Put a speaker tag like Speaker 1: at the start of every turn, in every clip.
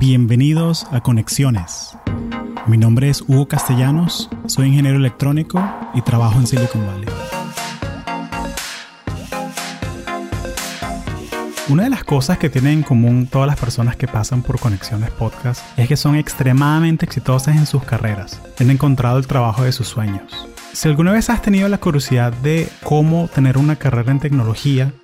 Speaker 1: Bienvenidos a Conexiones. Mi nombre es Hugo Castellanos, soy ingeniero electrónico y trabajo en Silicon Valley. Una de las cosas que tienen en común todas las personas que pasan por Conexiones Podcast es que son extremadamente exitosas en sus carreras. Han encontrado el trabajo de sus sueños. Si alguna vez has tenido la curiosidad de cómo tener una carrera en tecnología,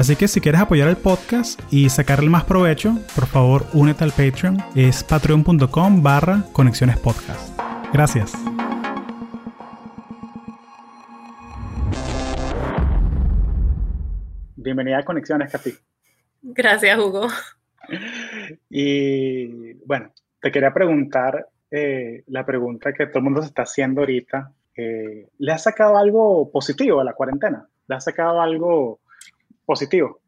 Speaker 1: Así que si quieres apoyar el podcast y sacarle más provecho, por favor únete al Patreon. Es patreon.com barra conexiones podcast. Gracias. Bienvenida a Conexiones, Katy.
Speaker 2: Gracias, Hugo.
Speaker 1: Y bueno, te quería preguntar eh, la pregunta que todo el mundo se está haciendo ahorita. Eh, ¿Le has sacado algo positivo a la cuarentena? ¿Le has sacado algo positivo?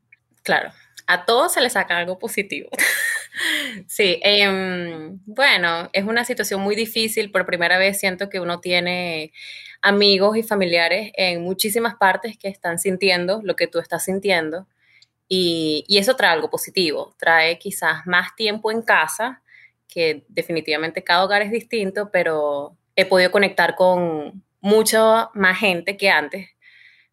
Speaker 2: Claro, a todos se les saca algo positivo. sí, em, bueno, es una situación muy difícil. Por primera vez siento que uno tiene amigos y familiares en muchísimas partes que están sintiendo lo que tú estás sintiendo. Y, y, eso trae algo positivo, trae quizás más tiempo en casa, que definitivamente cada hogar es distinto, pero he podido conectar con mucha más gente que antes,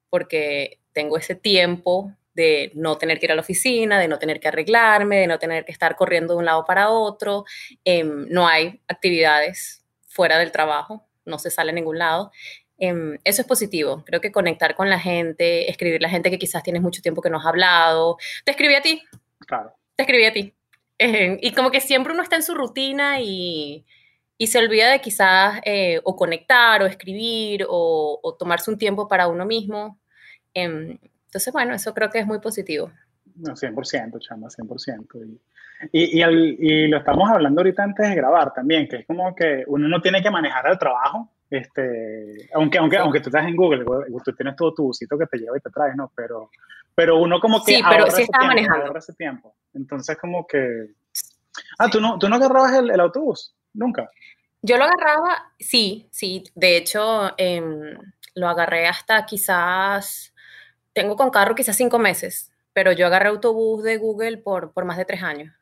Speaker 2: porque tengo ese tiempo de no tener que ir a la oficina, de no tener que arreglarme, de no tener que estar corriendo de un lado para otro. Em, no hay actividades fuera del trabajo, no se sale a ningún lado. Em, eso es positivo. Creo que conectar con la gente, escribir a la gente que quizás tienes mucho tiempo que no has hablado. Te escribí a ti.
Speaker 1: Claro.
Speaker 2: Te escribí a ti. Em, y como que siempre uno está en su rutina y, y se olvida de quizás eh, o conectar o escribir o, o, tomarse un tiempo para uno mismo. Entonces, bueno, eso creo que es muy positivo.
Speaker 1: No, 100%, chama, 100%. Y, y, y, lo estamos hablando ahorita antes de grabar también, que es como que uno no tiene que manejar el trabajo, este, aunque, aunque, aunque tú estás en Google, tú tienes todo tu busito que te lleva y te traes, ¿no? Pero, pero uno como que
Speaker 2: sí, pero sí estaba manejando.
Speaker 1: ese tiempo. Entonces, como que... Ah, ¿tú no, ¿tú no agarrabas el, el autobús? Nunca.
Speaker 2: Yo lo agarraba, sí, sí. De hecho, eh, lo agarré hasta quizás tengo con carro quizás cinco meses, pero yo agarré autobús de Google por, por más de tres años.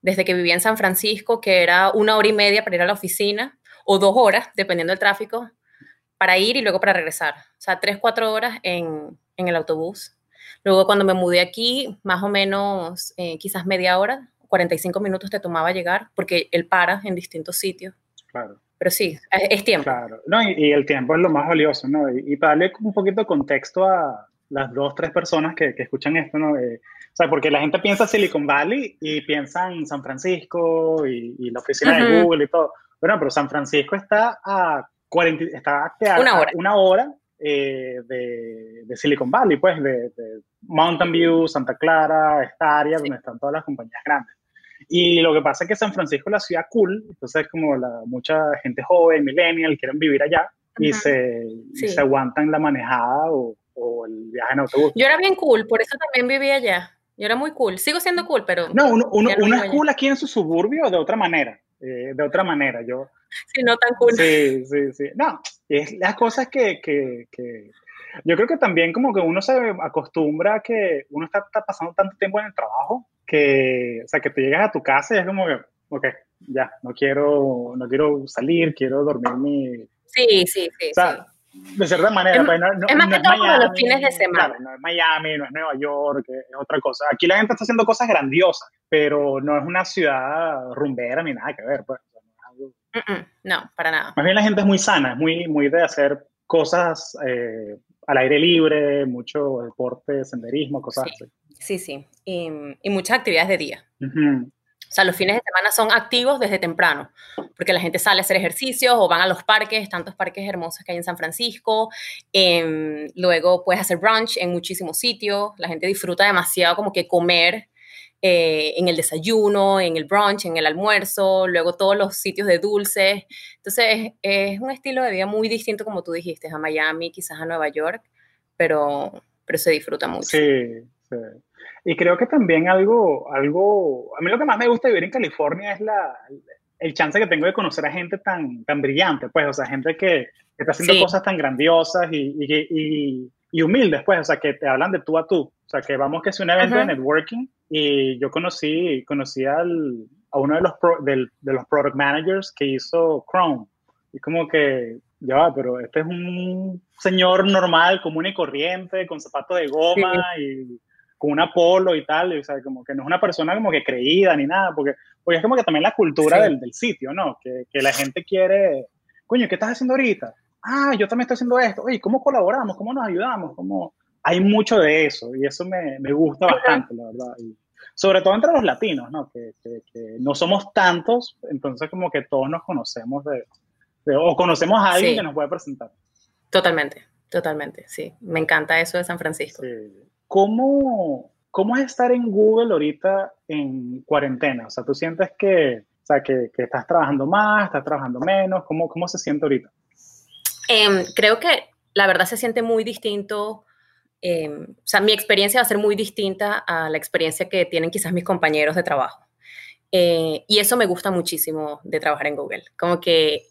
Speaker 2: Desde que vivía en San Francisco, que era una hora y media para ir a la oficina, o dos horas, dependiendo del tráfico, para ir y luego para regresar. O sea, tres, cuatro horas en, en el autobús. Luego cuando me mudé aquí, más o menos eh, quizás media hora, 45 minutos te tomaba llegar, porque él para en distintos sitios.
Speaker 1: Claro.
Speaker 2: Pero sí, es tiempo.
Speaker 1: Claro, no, y, y el tiempo es lo más valioso, ¿no? Y, y para darle un poquito de contexto a, las dos, tres personas que, que escuchan esto, ¿no? Eh, o sea, porque la gente piensa Silicon Valley y piensa en San Francisco y, y la oficina uh -huh. de Google y todo. Bueno, pero San Francisco está a, 40, está a,
Speaker 2: una hora,
Speaker 1: a una hora eh, de, de, Silicon Valley, pues, de, de, Mountain View, Santa Clara, esta área sí. donde están todas las compañías grandes. Y lo que pasa es que San Francisco es la ciudad cool, entonces como la, mucha gente joven, millennial, quieren vivir allá y, se, sí. y se aguantan la manejada o, o el viaje en autobús.
Speaker 2: Yo era bien cool, por eso también vivía allá. Yo era muy cool. Sigo siendo cool, pero.
Speaker 1: No, uno, uno, uno es cool aquí en su suburbio de otra manera. Eh, de otra manera. Yo.
Speaker 2: Sí, no tan cool.
Speaker 1: Sí, sí, sí. No, es las cosas que, que, que. Yo creo que también como que uno se acostumbra a que uno está, está, pasando tanto tiempo en el trabajo que, o sea, que te llegas a tu casa y es como que, ok, ya, no quiero, no quiero salir, quiero dormir mi...
Speaker 2: Sí, sí, sí.
Speaker 1: O sea,
Speaker 2: sí
Speaker 1: de cierta manera.
Speaker 2: Es,
Speaker 1: pues, no, no,
Speaker 2: es más
Speaker 1: no
Speaker 2: que todo Miami, los fines de semana.
Speaker 1: Claro, no es Miami, no es Nueva York, es otra cosa. Aquí la gente está haciendo cosas grandiosas, pero no es una ciudad rumbera ni nada que ver. Pues.
Speaker 2: No, para nada.
Speaker 1: Más bien la gente es muy sana, es muy, muy de hacer cosas eh, al aire libre, mucho deporte, senderismo, cosas
Speaker 2: sí,
Speaker 1: así.
Speaker 2: Sí, sí. Y, y, muchas actividades de día.
Speaker 1: Uh -huh.
Speaker 2: O sea, los fines de semana son activos desde temprano, porque la gente sale a hacer ejercicios o van a los parques, tantos parques hermosos que hay en San Francisco. Eh, luego puedes hacer brunch en muchísimos sitios. La gente disfruta demasiado como que comer eh, en el desayuno, en el brunch, en el almuerzo, luego todos los sitios de dulces. Entonces es, un estilo de vida muy distinto, como tú dijiste, a Miami, quizás a Nueva York, pero, pero se disfruta mucho.
Speaker 1: Sí, sí. Y creo que también algo, algo, a mí lo que más me gusta vivir en California es la, el chance que tengo de conocer a gente tan, tan brillante, pues, o sea, gente que, está haciendo cosas tan grandiosas y, y, y, humildes, pues, o sea, que te hablan de tú a tú. O sea, que vamos que es un evento de networking y yo conocí, conocí al, a uno de los, de los product managers que hizo Chrome. Y como que, ya va, pero este es un señor normal, común y corriente, con zapatos de goma y con un polo y tal. o sea, como que no es una persona como que creída ni nada, porque, porque es como que también la cultura del, del, sitio, ¿no? Que, que la gente quiere, coño, ¿qué estás haciendo ahorita? Ah, yo también estoy haciendo esto. Oye, ¿cómo colaboramos? ¿Cómo nos ayudamos? ¿Cómo, hay mucho de eso y eso me, me gusta bastante, la verdad. Y sobre todo entre los latinos, ¿no? Que, que, no somos tantos, entonces como que todos nos conocemos de, o conocemos a alguien que nos puede presentar.
Speaker 2: Totalmente, totalmente, sí. Me encanta eso de San Francisco.
Speaker 1: ¿Cómo, ¿Cómo es estar en Google ahorita en cuarentena? O sea, ¿tú sientes que, o sea, que, que estás trabajando más, estás trabajando menos? ¿Cómo, cómo se siente ahorita?
Speaker 2: Em, creo que la verdad se siente muy distinto Em, o sea, mi experiencia va a ser muy distinta a la experiencia que tienen quizás mis compañeros de trabajo. Eh, y eso me gusta muchísimo de trabajar en Google, como que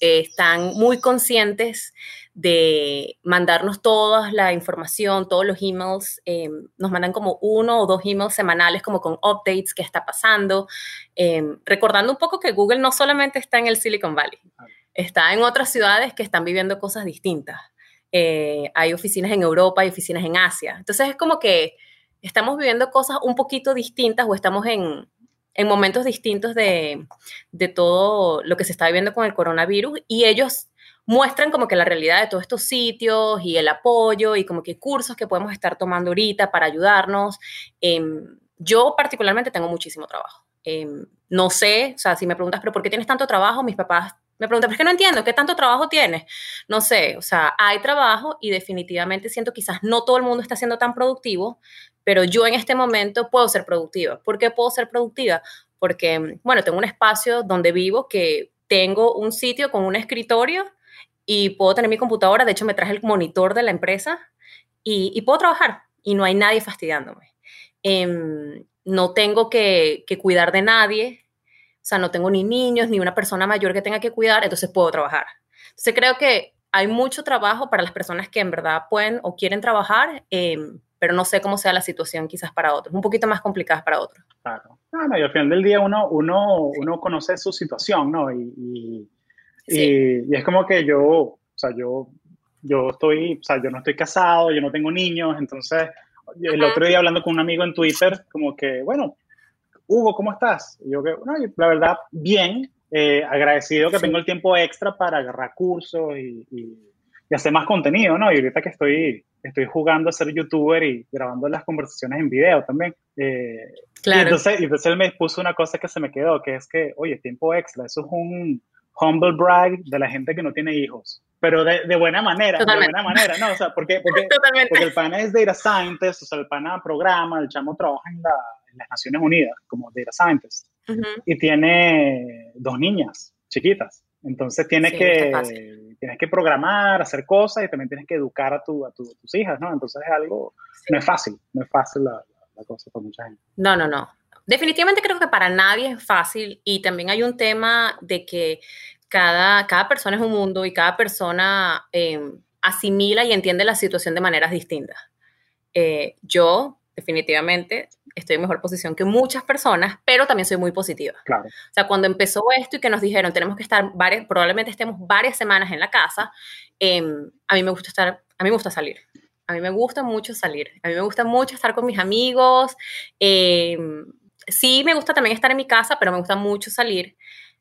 Speaker 2: em, están muy conscientes de mandarnos toda la información, todos los emails, em, nos mandan como uno o dos emails semanales como con updates, qué está pasando, recordando un poco que Google no solamente está en el Silicon Valley, está en otras ciudades que están viviendo cosas distintas. Eh, hay oficinas en Europa, hay oficinas en Asia. Entonces es como que estamos viviendo cosas un poquito distintas o estamos en, en momentos distintos de, de, todo lo que se está viviendo con el coronavirus y ellos muestran como que la realidad de todos estos sitios y el apoyo y como que cursos que podemos estar tomando ahorita para ayudarnos. Em, yo particularmente tengo muchísimo trabajo. Em, no sé, o sea, si me preguntas, pero ¿por qué tienes tanto trabajo? Mis papás me preguntan, ¿por qué no entiendo? ¿Qué tanto trabajo tienes? No sé, o sea, hay trabajo y definitivamente siento quizás no todo el mundo está siendo tan productivo, pero yo en este momento puedo ser productiva. ¿Por qué puedo ser productiva? Porque, bueno, tengo un espacio donde vivo que tengo un sitio con un escritorio y puedo tener mi computadora. De hecho, me traje el monitor de la empresa y, puedo trabajar y no hay nadie fastidiándome. Em, no tengo que, cuidar de nadie, o sea, no tengo ni niños, ni una persona mayor que tenga que cuidar, entonces puedo trabajar. Entonces creo que hay mucho trabajo para las personas que en verdad pueden o quieren trabajar, em, pero no sé cómo sea la situación quizás para otros, un poquito más complicada para otros.
Speaker 1: Claro. y al final del día uno, uno, uno conoce su situación, ¿no? Y, y, es como que yo, o sea, yo, yo estoy, o sea, yo no estoy casado, yo no tengo niños, entonces el otro día hablando con un amigo en Twitter, como que, bueno, Hugo, ¿cómo estás? yo que, bueno, la verdad, bien, eh, agradecido que tengo el tiempo extra para agarrar cursos y, y, hacer más contenido, ¿no? Y ahorita que estoy, estoy jugando a ser youtuber y grabando las conversaciones en video también. Eh, claro. Y entonces, y entonces él me puso una cosa que se me quedó, que es que, oye, tiempo extra, eso es un humble brag de la gente que no tiene hijos pero de, de, buena manera, de buena manera, ¿no? O sea, porque, porque, porque, el pana es data scientist, o sea, el pana programa, el chamo trabaja en la, las Naciones Unidas como data scientist y tiene dos niñas chiquitas. Entonces tienes, que, tienes que programar, hacer cosas y también tienes que educar a, tu, a, tus hijas, ¿no? Entonces es algo, no es fácil, no es fácil la, la, cosa para mucha gente.
Speaker 2: No, no, no. Definitivamente creo que para nadie es fácil y también hay un tema de que cada, cada persona es un mundo y cada persona em, asimila y entiende la situación de maneras distintas. Eh, yo definitivamente estoy en mejor posición que muchas personas, pero también soy muy positiva.
Speaker 1: Claro.
Speaker 2: O sea, cuando empezó esto y que nos dijeron tenemos que estar varias, probablemente estemos varias semanas en la casa, em, a mí me gusta estar, a mí me gusta salir. A mí me gusta mucho salir. A mí me gusta mucho estar con mis amigos. Em, sí, me gusta también estar en mi casa, pero me gusta mucho salir.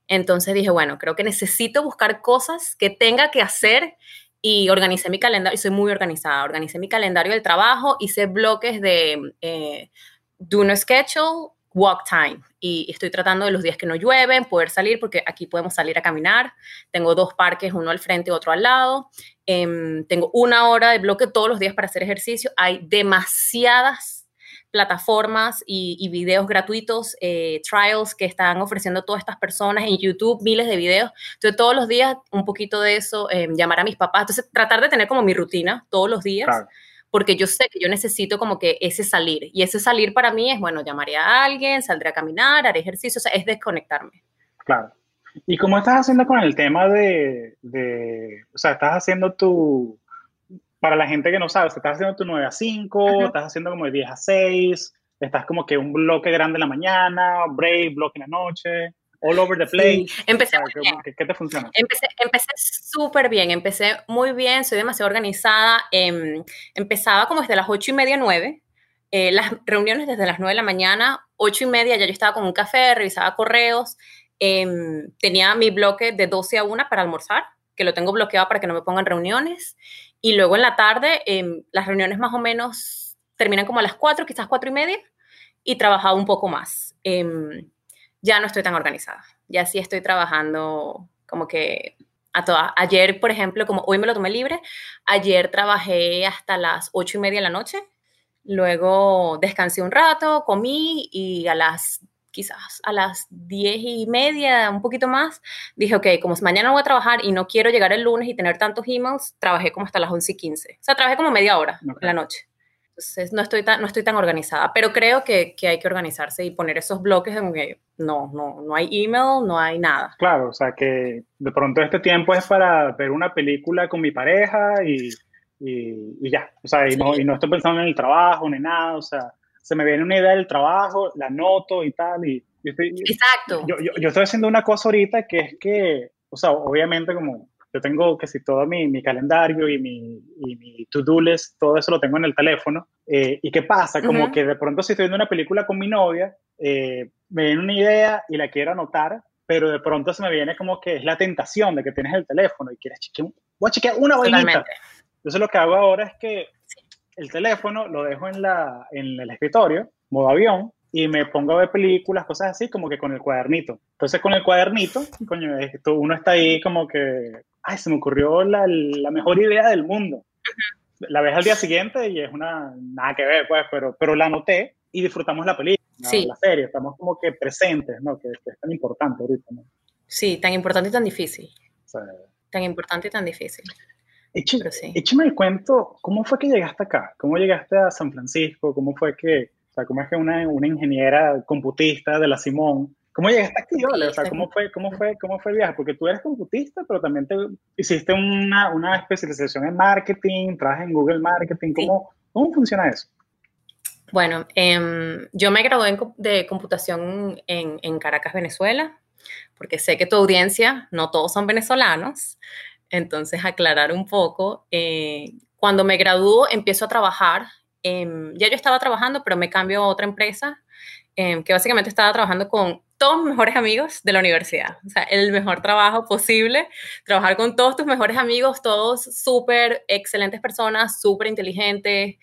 Speaker 2: Entonces dije, bueno, creo que necesito buscar cosas que tenga que hacer y organicé mi calendario, y soy muy organizada, organicé mi calendario del trabajo, hice bloques de eh, do no schedule, walk time, y estoy tratando de los días que no llueven, poder salir, porque aquí podemos salir a caminar, tengo dos parques, uno al frente y otro al lado, em, tengo una hora de bloque todos los días para hacer ejercicio, hay demasiadas plataformas y, videos gratuitos, eh, trials que están ofreciendo todas estas personas en YouTube, miles de videos. Entonces, todos los días un poquito de eso, em, llamar a mis papás. Entonces, tratar de tener como mi rutina todos los días. Porque yo sé que yo necesito como que ese salir. Y ese salir para mí es, bueno, llamaré a alguien, saldré a caminar, haré ejercicio, o sea, es desconectarme.
Speaker 1: Claro. ¿Y cómo estás haciendo con el tema de, de o sea, estás haciendo tu, para la gente que no sabe, estás haciendo tu 9 a 5, estás haciendo como de 10 a 6, estás como que un bloque grande en la mañana, break, bloque en la noche, all over the place.
Speaker 2: Empecé
Speaker 1: ¿qué, te funciona?
Speaker 2: Empecé súper bien, empecé muy bien, soy demasiado organizada. Em, empezaba como desde las 8 y media, 9. Eh, las reuniones desde las 9 de la mañana, 8 y media ya yo estaba con un café, revisaba correos, em, tenía mi bloque de 12 a 1 para almorzar, que lo tengo bloqueado para que no me pongan reuniones. Y luego en la tarde, em, las reuniones más o menos terminan como a las 4, quizás 4 y media, y trabajaba un poco más. Ya no estoy tan organizada. Ya sí estoy trabajando como que a todas. Ayer, por ejemplo, como hoy me lo tomé libre, ayer trabajé hasta las 8 y media de la noche. Luego descansé un rato, comí y a las quizás a las diez y media, un poquito más, dije, ok, como mañana voy a trabajar y no quiero llegar el lunes y tener tantos emails, trabajé como hasta las 11 y 15. O sea, trabajé como media hora en la noche. Entonces, no estoy tan, no estoy tan organizada, pero creo que, que hay que organizarse y poner esos bloques en que no, no, no hay email, no hay nada.
Speaker 1: Claro, o sea, que de pronto este tiempo es para ver una película con mi pareja y, y, ya, o sea, y, no, y no estoy pensando en el trabajo ni nada, o sea, se me viene una idea del trabajo, la noto y tal. Y
Speaker 2: Exacto.
Speaker 1: Yo, yo, yo, estoy haciendo una cosa ahorita que es que, o sea, obviamente como yo tengo que si todo mi, mi calendario y mi, y mi to-do list, todo eso lo tengo en el teléfono. Eh, ¿Y qué pasa? Como que de pronto si estoy viendo una película con mi novia, eh, me viene una idea y la quiero anotar, pero de pronto se me viene como que es la tentación de que tienes el teléfono y quieres chequear, voy a chequear una vainita. Entonces lo que hago ahora es que el teléfono, lo dejo en, la, en el escritorio, modo avión, y me pongo a ver películas, cosas así, como que con el cuadernito. Entonces, con el cuadernito, coño, uno está ahí como que, ay, se me ocurrió la, la mejor idea del mundo. La ves al día siguiente y es una, nada que ver, pues, pero, pero la anoté y disfrutamos la película, la serie, estamos como que presentes, ¿no? Que, es tan importante ahorita, ¿no?
Speaker 2: Sí, tan importante y tan difícil. tan importante y tan difícil.
Speaker 1: Échame, el cuento, ¿cómo fue que llegaste acá? ¿Cómo llegaste a San Francisco? ¿Cómo fue que, o sea, cómo es que una, una ingeniera computista de la Simón, ¿cómo llegaste aquí? O sea, ¿cómo fue, cómo, fue, ¿cómo fue el viaje? Porque tú eres computista, pero también te hiciste una, una especialización en marketing, trabajas en Google Marketing, ¿cómo, ¿cómo funciona eso?
Speaker 2: Bueno, em, yo me gradué de computación en, en Caracas, Venezuela, porque sé que tu audiencia, no todos son venezolanos, entonces, aclarar un poco. Eh, cuando me graduó, empiezo a trabajar. ya yo estaba trabajando, pero me cambio a otra empresa, em, que básicamente estaba trabajando con todos mis mejores amigos de la universidad. O sea, el mejor trabajo posible, trabajar con todos tus mejores amigos, todos súper excelentes personas, súper inteligentes.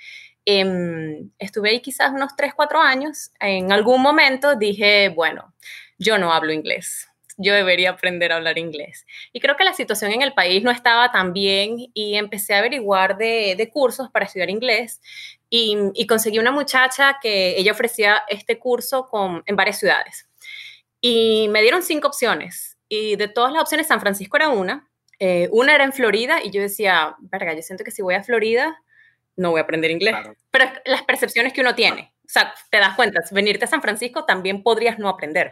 Speaker 2: Em, estuve ahí quizás unos 3, 4 años. En algún momento dije, bueno, yo no hablo inglés yo debería aprender a hablar inglés. Y creo que la situación en el país no estaba tan bien y empecé a averiguar de, cursos para estudiar inglés y, conseguí una muchacha que ella ofrecía este curso con, en varias ciudades. Y me dieron cinco opciones y de todas las opciones San Francisco era una. Eh, una era en Florida y yo decía, verga, yo siento que si voy a Florida no voy a aprender inglés. Pero las percepciones que uno tiene, o sea, te das cuenta, venirte a San Francisco también podrías no aprender.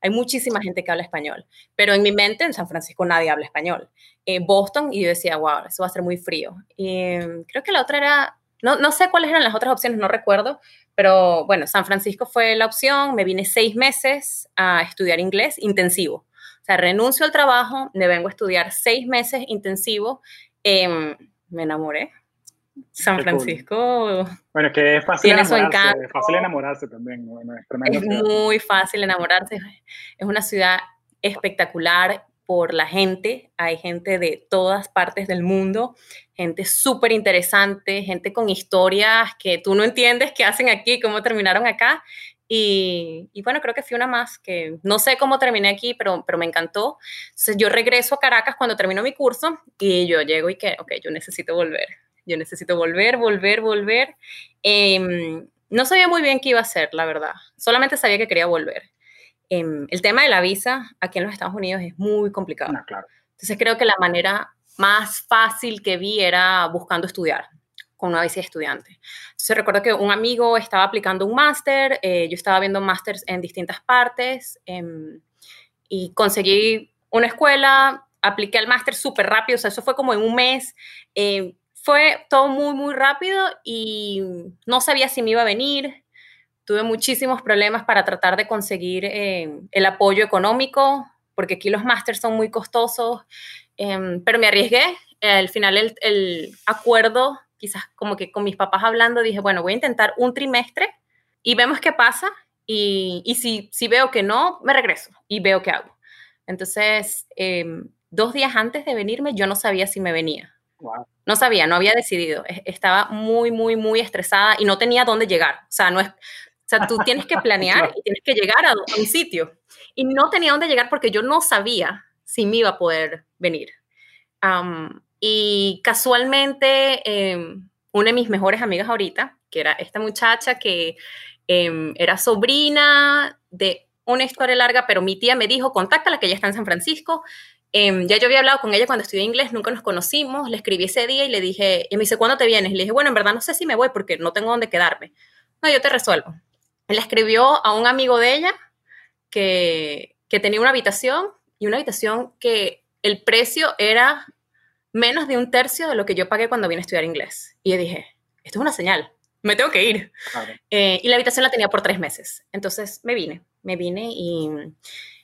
Speaker 2: Hay muchísima gente que habla español, pero en mi mente en San Francisco nadie habla español. En Boston, y yo decía, wow, eso va a ser muy frío. Y mm, creo que la otra era, no, no sé cuáles eran las otras opciones, no recuerdo, pero bueno, San Francisco fue la opción. Me vine seis meses a estudiar inglés intensivo. O sea, renuncio al trabajo, me vengo a estudiar seis meses intensivo. Em, me enamoré, San Francisco.
Speaker 1: Bueno, que es fácil enamorarse, es fácil enamorarse también.
Speaker 2: es, muy fácil enamorarse. Es una ciudad espectacular por la gente. Hay gente de todas partes del mundo, gente súper interesante, gente con historias que tú no entiendes qué hacen aquí, cómo terminaron acá. Y, y, bueno, creo que fui una más, que no sé cómo terminé aquí, pero, pero me encantó. Entonces yo regreso a Caracas cuando termino mi curso y yo llego y que, ok, yo necesito volver yo necesito volver, volver, volver. Em, no sabía muy bien qué iba a hacer, la verdad. Solamente sabía que quería volver. Em, el tema de la visa aquí en los Estados Unidos es muy complicado.
Speaker 1: Ah, claro.
Speaker 2: Entonces creo que la manera más fácil que vi era buscando estudiar con una visa de estudiante. Entonces recuerdo que un amigo estaba aplicando un máster, eh, yo estaba viendo másters en distintas partes em, y conseguí una escuela, apliqué al máster súper rápido, o sea, eso fue como en un mes. Eh, fue todo muy, muy rápido y no sabía si me iba a venir. Tuve muchísimos problemas para tratar de conseguir eh, el apoyo económico, porque aquí los másters son muy costosos, em, pero me arriesgué. al final el, el, acuerdo, quizás como que con mis papás hablando, dije, bueno, voy a intentar un trimestre y vemos qué pasa. Y, y si, si veo que no, me regreso y veo qué hago. Entonces, em, dos días antes de venirme, yo no sabía si me venía. No sabía, no había decidido. Estaba muy, muy, muy estresada y no tenía dónde llegar. O sea, no es, sea, tú tienes que planear y tienes que llegar a, un sitio. Y no tenía dónde llegar porque yo no sabía si me iba a poder venir. y casualmente, em, una de mis mejores amigas ahorita, que era esta muchacha que em, era sobrina de una historia larga, pero mi tía me dijo, contáctala que ella está en San Francisco, Em, ya yo había hablado con ella cuando estudié inglés, nunca nos conocimos, le escribí ese día y le dije, y me dice, ¿cuándo te vienes? Y le dije, bueno, en verdad no sé si me voy porque no tengo dónde quedarme. No, yo te resuelvo. Él escribió a un amigo de ella que, que tenía una habitación y una habitación que el precio era menos de un tercio de lo que yo pagué cuando vine a estudiar inglés. Y yo dije, esto es una señal, me tengo que ir. Eh, y la habitación la tenía por tres meses. Entonces me vine, me vine y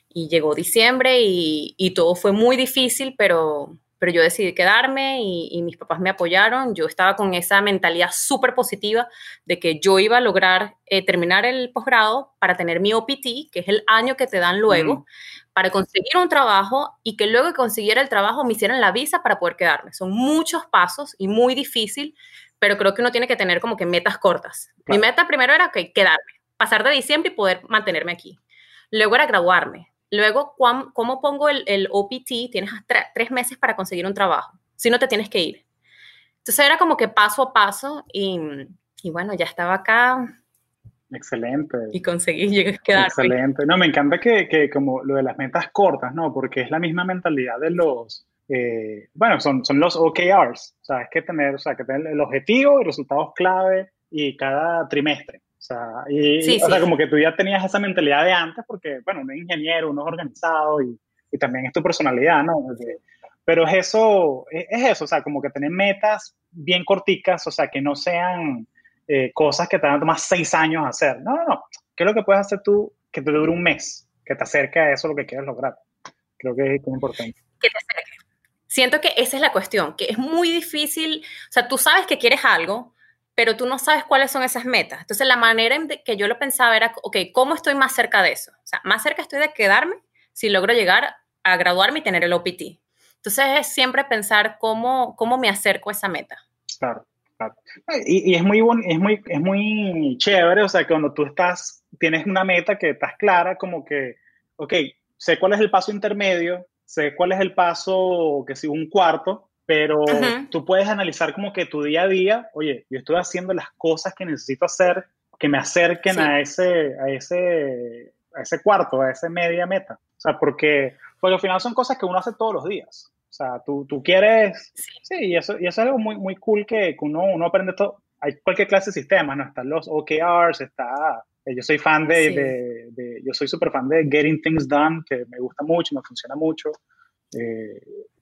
Speaker 2: y llegó diciembre y, y, todo fue muy difícil, pero, pero yo decidí quedarme y, y mis papás me apoyaron. Yo estaba con esa mentalidad súper positiva de que yo iba a lograr eh, terminar el posgrado para tener mi OPT, que es el año que te dan luego, para conseguir un trabajo y que luego que consiguiera el trabajo me hicieran la visa para poder quedarme. Son muchos pasos y muy difícil, pero creo que uno tiene que tener como que metas cortas. Mi meta primero era que quedarme, pasar de diciembre y poder mantenerme aquí. Luego era graduarme. Luego, ¿cómo pongo el, OPT? Tienes tres meses para conseguir un trabajo, si no te tienes que ir. Entonces era como que paso a paso y, bueno, ya estaba acá.
Speaker 1: Excelente.
Speaker 2: Y conseguí quedarme.
Speaker 1: Excelente. No, me encanta que, que, como lo de las metas cortas, ¿no? Porque es la misma mentalidad de los, eh, bueno, son, son los OKRs. O sea, es que tener, o sea, que tener el objetivo y resultados clave y cada trimestre. O sea, y, o sea, como que tú ya tenías esa mentalidad de antes, porque, bueno, uno es ingeniero, uno es organizado y, y también es tu personalidad, ¿no? Pero es eso, es, eso, o sea, como que tener metas bien corticas, o sea, que no sean eh, cosas que te van a tomar seis años hacer. No, no, no. ¿Qué es lo que puedes hacer tú que te dure un mes, que te acerque a eso lo que quieres lograr? Creo que es muy importante.
Speaker 2: Que te acerque. Siento que esa es la cuestión, que es muy difícil, o sea, tú sabes que quieres algo, pero tú no sabes cuáles son esas metas. Entonces, la manera en que yo lo pensaba era, ok, ¿cómo estoy más cerca de eso? O sea, más cerca estoy de quedarme si logro llegar a graduarme y tener el OPT. Entonces, es siempre pensar cómo, cómo me acerco a esa meta.
Speaker 1: Claro, claro. Y, es, muy es, muy, es muy chévere, o sea, que cuando tú estás, tienes una meta que estás clara, como que, ok, sé cuál es el paso intermedio, sé cuál es el paso, que si un cuarto, pero tú puedes analizar como que tu día a día, oye, yo estoy haciendo las cosas que necesito hacer que me acerquen a, ese, a, ese, a ese cuarto, a esa media meta. O sea, porque, porque al final son cosas que uno hace todos los días. O sea, tú, tú quieres... Sí, y, eso, y eso es algo muy, muy cool que, uno, uno aprende todo. Hay cualquier clase de sistema, ¿no? Están los OKRs, está... Eh, yo soy fan de, de, de yo soy súper fan de Getting Things Done, que me gusta mucho, me funciona mucho. Eh,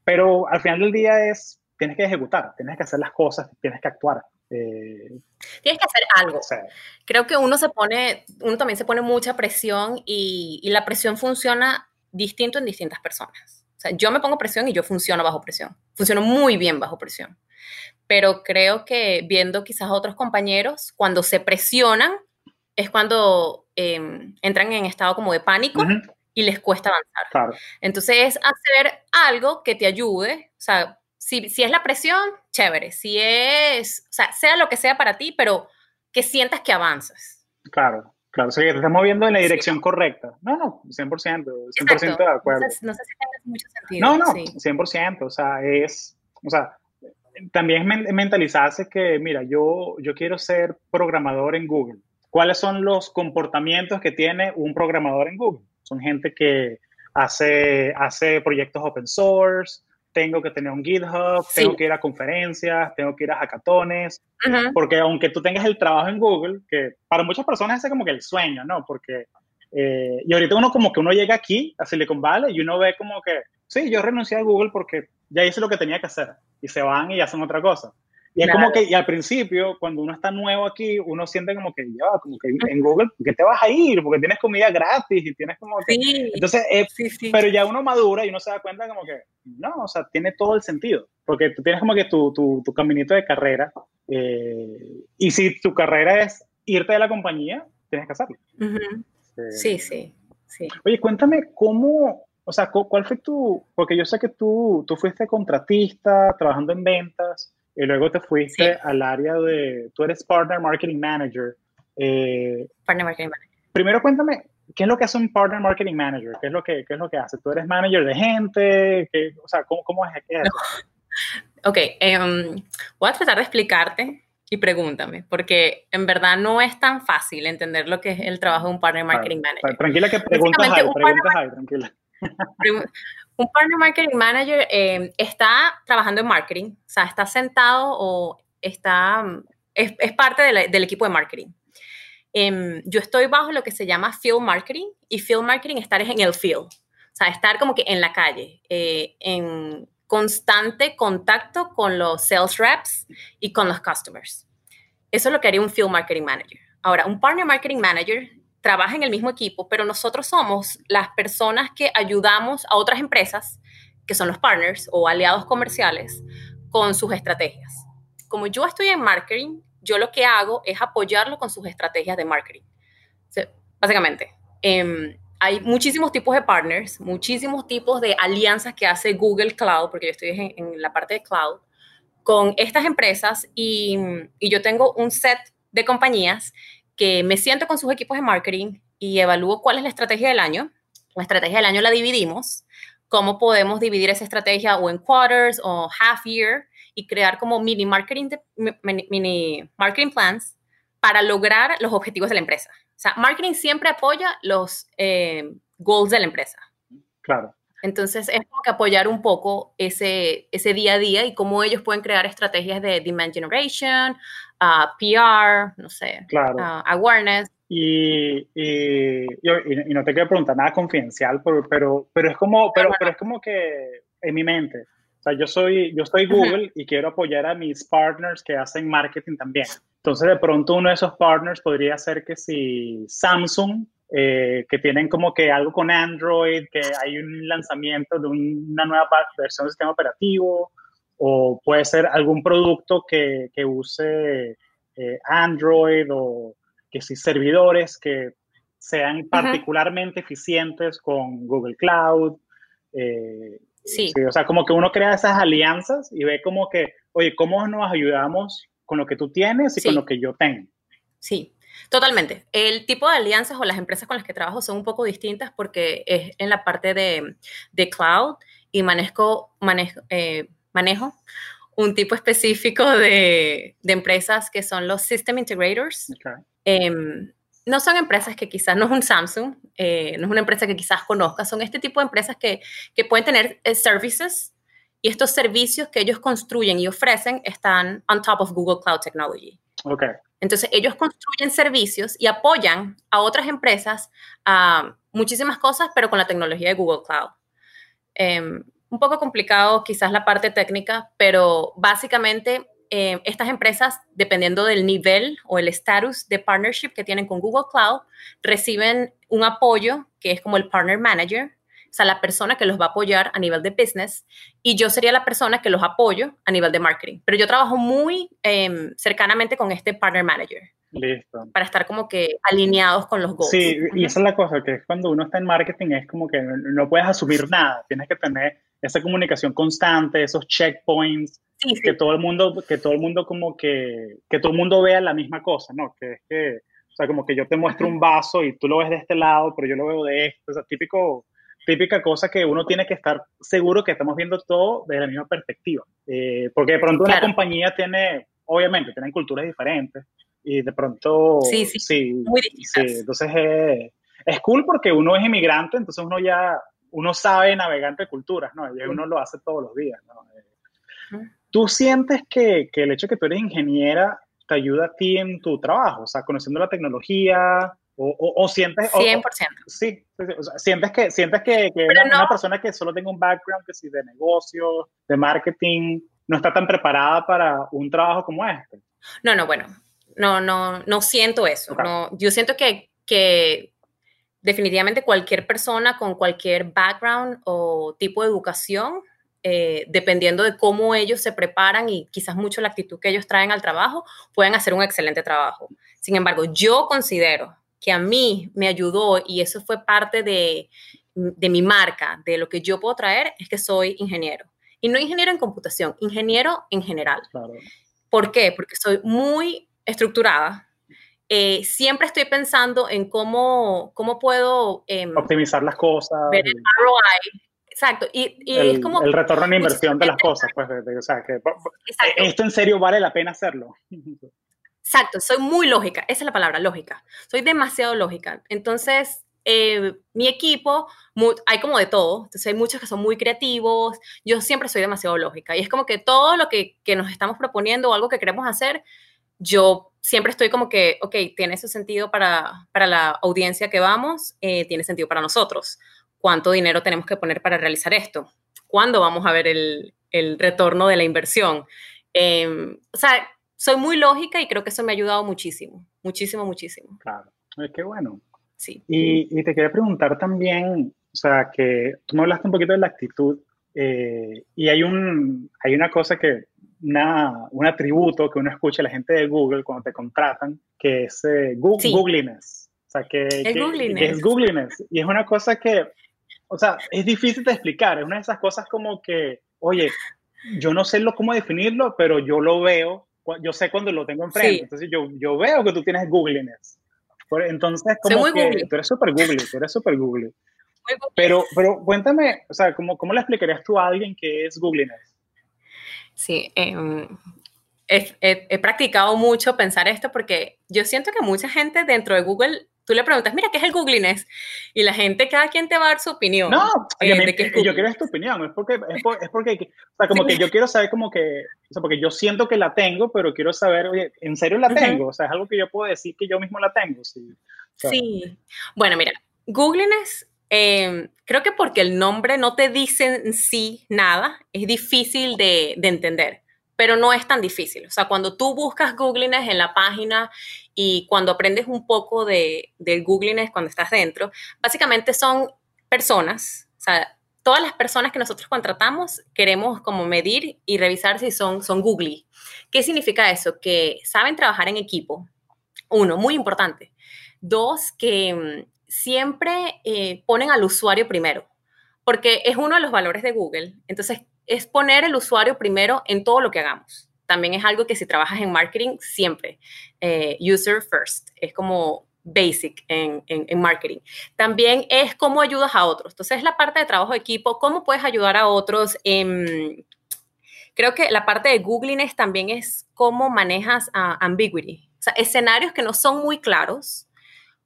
Speaker 1: pero al final del día es, tienes que ejecutar, tienes que hacer las cosas, tienes que actuar.
Speaker 2: Eh, tienes que hacer algo. Creo que uno se pone, uno también se pone mucha presión y, y, la presión funciona distinto en distintas personas. O sea, yo me pongo presión y yo funciono bajo presión. Funciono muy bien bajo presión. Pero creo que viendo quizás otros compañeros, cuando se presionan, es cuando eh, entran en estado como de pánico y les cuesta avanzar. Entonces es hacer algo que te ayude, o sea, si, si, es la presión, chévere, si es, o sea, sea lo que sea para ti, pero que sientas que avanzas.
Speaker 1: Claro, claro, o sea, que te estás moviendo en la dirección correcta. No, no, 100%, 100% de acuerdo.
Speaker 2: No sé, si tienes mucho sentido.
Speaker 1: No, no, 100%, o sea, es, o sea, también es mentalizarse que, mira, yo, yo quiero ser programador en Google cuáles son los comportamientos que tiene un programador en Google. Son gente que hace, hace proyectos open source, tengo que tener un GitHub, tengo que ir a conferencias, tengo que ir a hackatones, porque aunque tú tengas el trabajo en Google, que para muchas personas es como que el sueño, ¿no? Porque, eh, y ahorita uno como que uno llega aquí a Silicon Valley y uno ve como que, sí, yo renuncié a Google porque ya hice lo que tenía que hacer y se van y hacen otra cosa. Y es como que, y al principio, cuando uno está nuevo aquí, uno siente como que, ya, como que en Google, ¿por qué te vas a ir? Porque tienes comida gratis y tienes como que... Sí, Entonces, eh, pero ya uno madura y uno se da cuenta como que, no, o sea, tiene todo el sentido. Porque tú tienes como que tu, tu, tu caminito de carrera. Eh, y si tu carrera es irte de la compañía, tienes que hacerlo.
Speaker 2: Eh, sí, sí, sí.
Speaker 1: Oye, cuéntame cómo, o sea, ¿cuál fue tu, porque yo sé que tú, tú fuiste contratista, trabajando en ventas, y luego te fuiste al área de, tú eres Partner Marketing Manager.
Speaker 2: Eh, partner Marketing Manager.
Speaker 1: Primero cuéntame, ¿qué es lo que hace un Partner Marketing Manager? ¿Qué es lo que, qué es lo que hace? ¿Tú eres manager de gente? ¿Qué, o sea, ¿cómo, cómo es, qué
Speaker 2: Ok, um, voy a tratar de explicarte y pregúntame, porque en verdad no es tan fácil entender lo que es el trabajo de un Partner Marketing Manager.
Speaker 1: Tranquila que preguntas hay, preguntas hay, tranquila.
Speaker 2: Un Partner Marketing Manager eh, está trabajando en marketing, o sea, está sentado o está, es, parte del equipo de marketing. Em, yo estoy bajo lo que se llama field marketing y field marketing estar en el field, o sea, estar como que en la calle, eh, en constante contacto con los sales reps y con los customers. Eso es lo que haría un field marketing manager. Ahora, un partner marketing manager trabaja en el mismo equipo, pero nosotros somos las personas que ayudamos a otras empresas, que son los partners o aliados comerciales, con sus estrategias. Como yo estoy en marketing, yo lo que hago es apoyarlo con sus estrategias de marketing. básicamente, em, hay muchísimos tipos de partners, muchísimos tipos de alianzas que hace Google Cloud, porque yo estoy en, la parte de cloud, con estas empresas y yo tengo un set de compañías que me siento con sus equipos de marketing y evalúo cuál es la estrategia del año. La estrategia del año la dividimos, cómo podemos dividir esa estrategia o en quarters o half year y crear como mini marketing, mini marketing plans para lograr los objetivos de la empresa. O sea, marketing siempre apoya los eh, goals de la empresa.
Speaker 1: Claro.
Speaker 2: Entonces es como que apoyar un poco ese, ese día a día y cómo ellos pueden crear estrategias de demand generation, PR, no sé,
Speaker 1: claro.
Speaker 2: awareness.
Speaker 1: Y, y, y, no te quiero preguntar nada confidencial, pero, pero, pero, es como, pero, pero es como que en mi mente, o sea, yo soy, yo estoy Google y quiero apoyar a mis partners que hacen marketing también. Entonces, de pronto uno de esos partners podría ser que si Samsung, eh, que tienen como que algo con Android, que hay un lanzamiento de una nueva versión del sistema operativo, o puede ser algún producto que, que use eh, Android o que sí servidores que sean particularmente eficientes con Google Cloud. Eh, sí. O sea, como que uno crea esas alianzas y ve como que, oye, ¿cómo nos ayudamos con lo que tú tienes y con lo que yo tengo?
Speaker 2: Sí, Totalmente. El tipo de alianzas o las empresas con las que trabajo son un poco distintas porque es en la parte de, de cloud y manejo, manejo, eh, manejo un tipo específico de, empresas que son los System Integrators. Em, no son empresas que quizás, no es un Samsung, eh, no es una empresa que quizás conozcas, son este tipo de empresas que, pueden tener eh, services y estos servicios que ellos construyen y ofrecen están on top of Google Cloud Technology.
Speaker 1: Okay.
Speaker 2: Entonces, ellos construyen servicios y apoyan a otras empresas a muchísimas cosas, pero con la tecnología de Google Cloud. Em, un poco complicado quizás la parte técnica, pero básicamente eh, estas empresas, dependiendo del nivel o el estatus de partnership que tienen con Google Cloud, reciben un apoyo que es como el partner manager, o sea, la persona que los va a apoyar a nivel de business, y yo sería la persona que los apoyo a nivel de marketing. Pero yo trabajo muy em, cercanamente con este partner manager.
Speaker 1: Listo.
Speaker 2: Para estar como que alineados con los goals.
Speaker 1: Sí, y esa es la cosa, que cuando uno está en marketing es como que no puedes asumir nada, tienes que tener esa comunicación constante, esos checkpoints, que todo el mundo, que todo el mundo como que, que todo el mundo vea la misma cosa, ¿no? Que es que, o sea, como que yo te muestro un vaso y tú lo ves de este lado, pero yo lo veo de este, o sea, típico, típica cosa que uno tiene que estar seguro que estamos viendo todo desde la misma perspectiva, eh, porque de pronto una compañía tiene, obviamente, tienen culturas diferentes, y de pronto...
Speaker 2: Sí, sí, sí, muy
Speaker 1: sí entonces eh, es cool porque uno es inmigrante, entonces uno ya, uno sabe navegar entre culturas, ¿no? Y uno lo hace todos los días, ¿no? ¿Tú sientes que, que el hecho de que tú eres ingeniera te ayuda a ti en tu trabajo? O sea, conociendo la tecnología, o, o, sientes...
Speaker 2: 100%.
Speaker 1: sí, o sea, sientes que, sientes que, que una, una, persona que solo tenga un background que sí de negocio, de marketing, no está tan preparada para un trabajo como este.
Speaker 2: No, no, bueno, no, no, no siento eso. No, yo siento que, que definitivamente cualquier persona con cualquier background o tipo de educación, eh, dependiendo de cómo ellos se preparan y quizás mucho la actitud que ellos traen al trabajo, pueden hacer un excelente trabajo. Sin embargo, yo considero que a mí me ayudó y eso fue parte de, de mi marca, de lo que yo puedo traer, es que soy ingeniero. Y no ingeniero en computación, ingeniero en general. ¿Por qué? Porque soy muy estructurada. Eh, siempre estoy pensando en cómo, cómo puedo...
Speaker 1: Em, Optimizar las cosas.
Speaker 2: Ver el ROI. Exacto. Y,
Speaker 1: el,
Speaker 2: es como...
Speaker 1: El retorno en inversión de las cosas. Pues, o sea, que esto en serio vale la pena hacerlo.
Speaker 2: Exacto, soy muy lógica, esa es la palabra, lógica. Soy demasiado lógica. Entonces, eh, mi equipo, hay como de todo, entonces hay muchos que son muy creativos, yo siempre soy demasiado lógica y es como que todo lo que, que nos estamos proponiendo o algo que queremos hacer, yo siempre estoy como que, ok, tiene ese sentido para, para la audiencia que vamos, eh, tiene sentido para nosotros. ¿Cuánto dinero tenemos que poner para realizar esto? ¿Cuándo vamos a ver el, el retorno de la inversión? Eh, o sea, soy muy lógica y creo que eso me ha ayudado muchísimo, muchísimo, muchísimo.
Speaker 1: Claro, es que bueno.
Speaker 2: Sí.
Speaker 1: Y, y, te quería preguntar también, o sea, que tú me hablaste un poquito de la actitud eh, y hay, un, hay una cosa que, una, un atributo que uno escucha a la gente de Google cuando te contratan, que es eh, Google, Googliness. O sea, que,
Speaker 2: que,
Speaker 1: es Googliness. Y es una cosa que, o sea, es difícil de explicar. Es una de esas cosas como que, oye, yo no sé lo, cómo definirlo, pero yo lo veo yo sé cuando lo tengo enfrente. Entonces yo, yo veo que tú tienes Googliness. Entonces, como que tú eres súper Google, tú eres súper Google. Pero, pero cuéntame, o sea, ¿cómo, ¿cómo le explicarías tú a alguien que es Googliness?
Speaker 2: Sí, eh, he, practicado mucho pensar esto porque yo siento que mucha gente dentro de Google tú le preguntas, mira, ¿qué es el Googliness? Y la gente, cada quien te va a dar su opinión.
Speaker 1: No, eh, yo quiero tu opinión, es porque, es, porque, o sea, como que yo quiero saber como que, o sea, porque yo siento que la tengo, pero quiero saber, oye, ¿en serio la tengo? O sea, es algo que yo puedo decir que yo mismo la tengo. Sí,
Speaker 2: sí. bueno, mira, Googliness, em, creo que porque el nombre no te dice en sí nada, es difícil de, de entender pero no es tan difícil. O sea, cuando tú buscas Googliness en la página y cuando aprendes un poco de, del Googliness cuando estás dentro, básicamente son personas, o sea, todas las personas que nosotros contratamos queremos como medir y revisar si son, son Googly. ¿Qué significa eso? Que saben trabajar en equipo. Uno, muy importante. Dos, que mm, siempre eh, ponen al usuario primero, porque es uno de los valores de Google. Entonces, es poner el usuario primero en todo lo que hagamos también es algo que si trabajas en marketing, siempre, eh, user first, es como basic en, en, marketing. También es cómo ayudas a otros. Entonces, es la parte de trabajo de equipo, cómo puedes ayudar a otros. En, creo que la parte de Googliness también es cómo manejas ambiguity, o sea, escenarios que no son muy claros.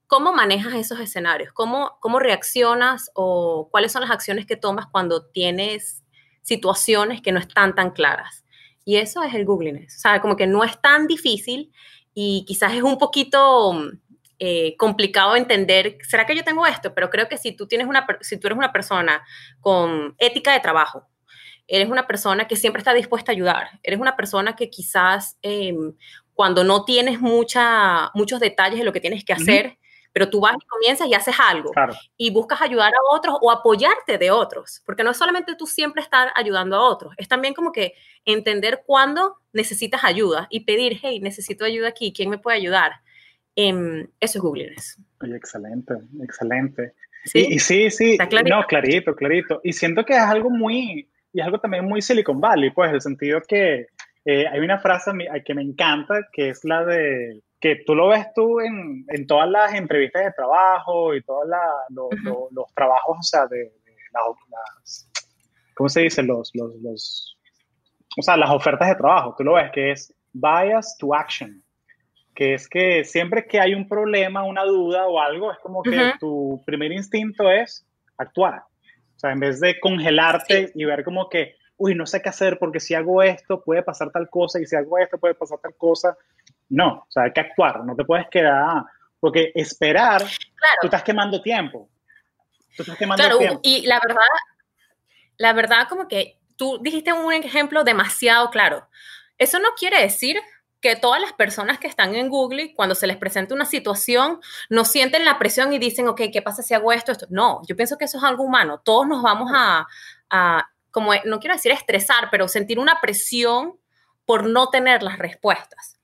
Speaker 2: ¿Cómo manejas esos escenarios? ¿Cómo, ¿Cómo reaccionas o cuáles son las acciones que tomas cuando tienes situaciones que no están tan claras? Y eso es el Googliness. O sea, como que no es tan difícil y quizás es un poquito eh, complicado entender, ¿será que yo tengo esto? Pero creo que si tú, tienes una, si tú eres una persona con ética de trabajo, eres una persona que siempre está dispuesta a ayudar, eres una persona que quizás em, cuando no tienes mucha, muchos detalles de lo que tienes que hacer, pero tú vas y comienzas y haces algo y buscas ayudar a otros o apoyarte de otros, porque no es solamente tú siempre estar ayudando a otros, es también como que entender cuándo necesitas ayuda y pedir, hey, necesito ayuda aquí, ¿quién me puede ayudar? Eh, eso es Googliness.
Speaker 1: Oye, excelente, excelente. ¿Sí? Y, sí, sí, no, clarito, clarito. Y siento que es algo muy, y es algo también muy Silicon Valley, pues, en el sentido que eh, hay una frase que me encanta, que es la de que tú lo ves tú en, en todas las entrevistas de trabajo y todos los trabajos, o sea, de, las, ¿cómo se dice? Los, los, los, o sea, las ofertas de trabajo, tú lo ves que es bias to action, que es que siempre que hay un problema, una duda o algo, es como que tu primer instinto es actuar. O sea, en vez de congelarte y ver como que, uy, no sé qué hacer porque si hago esto puede pasar tal cosa y si hago esto puede pasar tal cosa. No, o sea, hay que actuar, no te puedes quedar, porque esperar, tú estás quemando tiempo.
Speaker 2: Tú estás quemando claro, y la verdad, la verdad como que tú dijiste un ejemplo demasiado claro. Eso no quiere decir que todas las personas que están en Google, cuando se les presenta una situación, no sienten la presión y dicen, ok, ¿qué pasa si hago esto? esto? No, yo pienso que eso es algo humano. Todos nos vamos a, a, como no quiero decir estresar, pero sentir una presión por no tener las respuestas.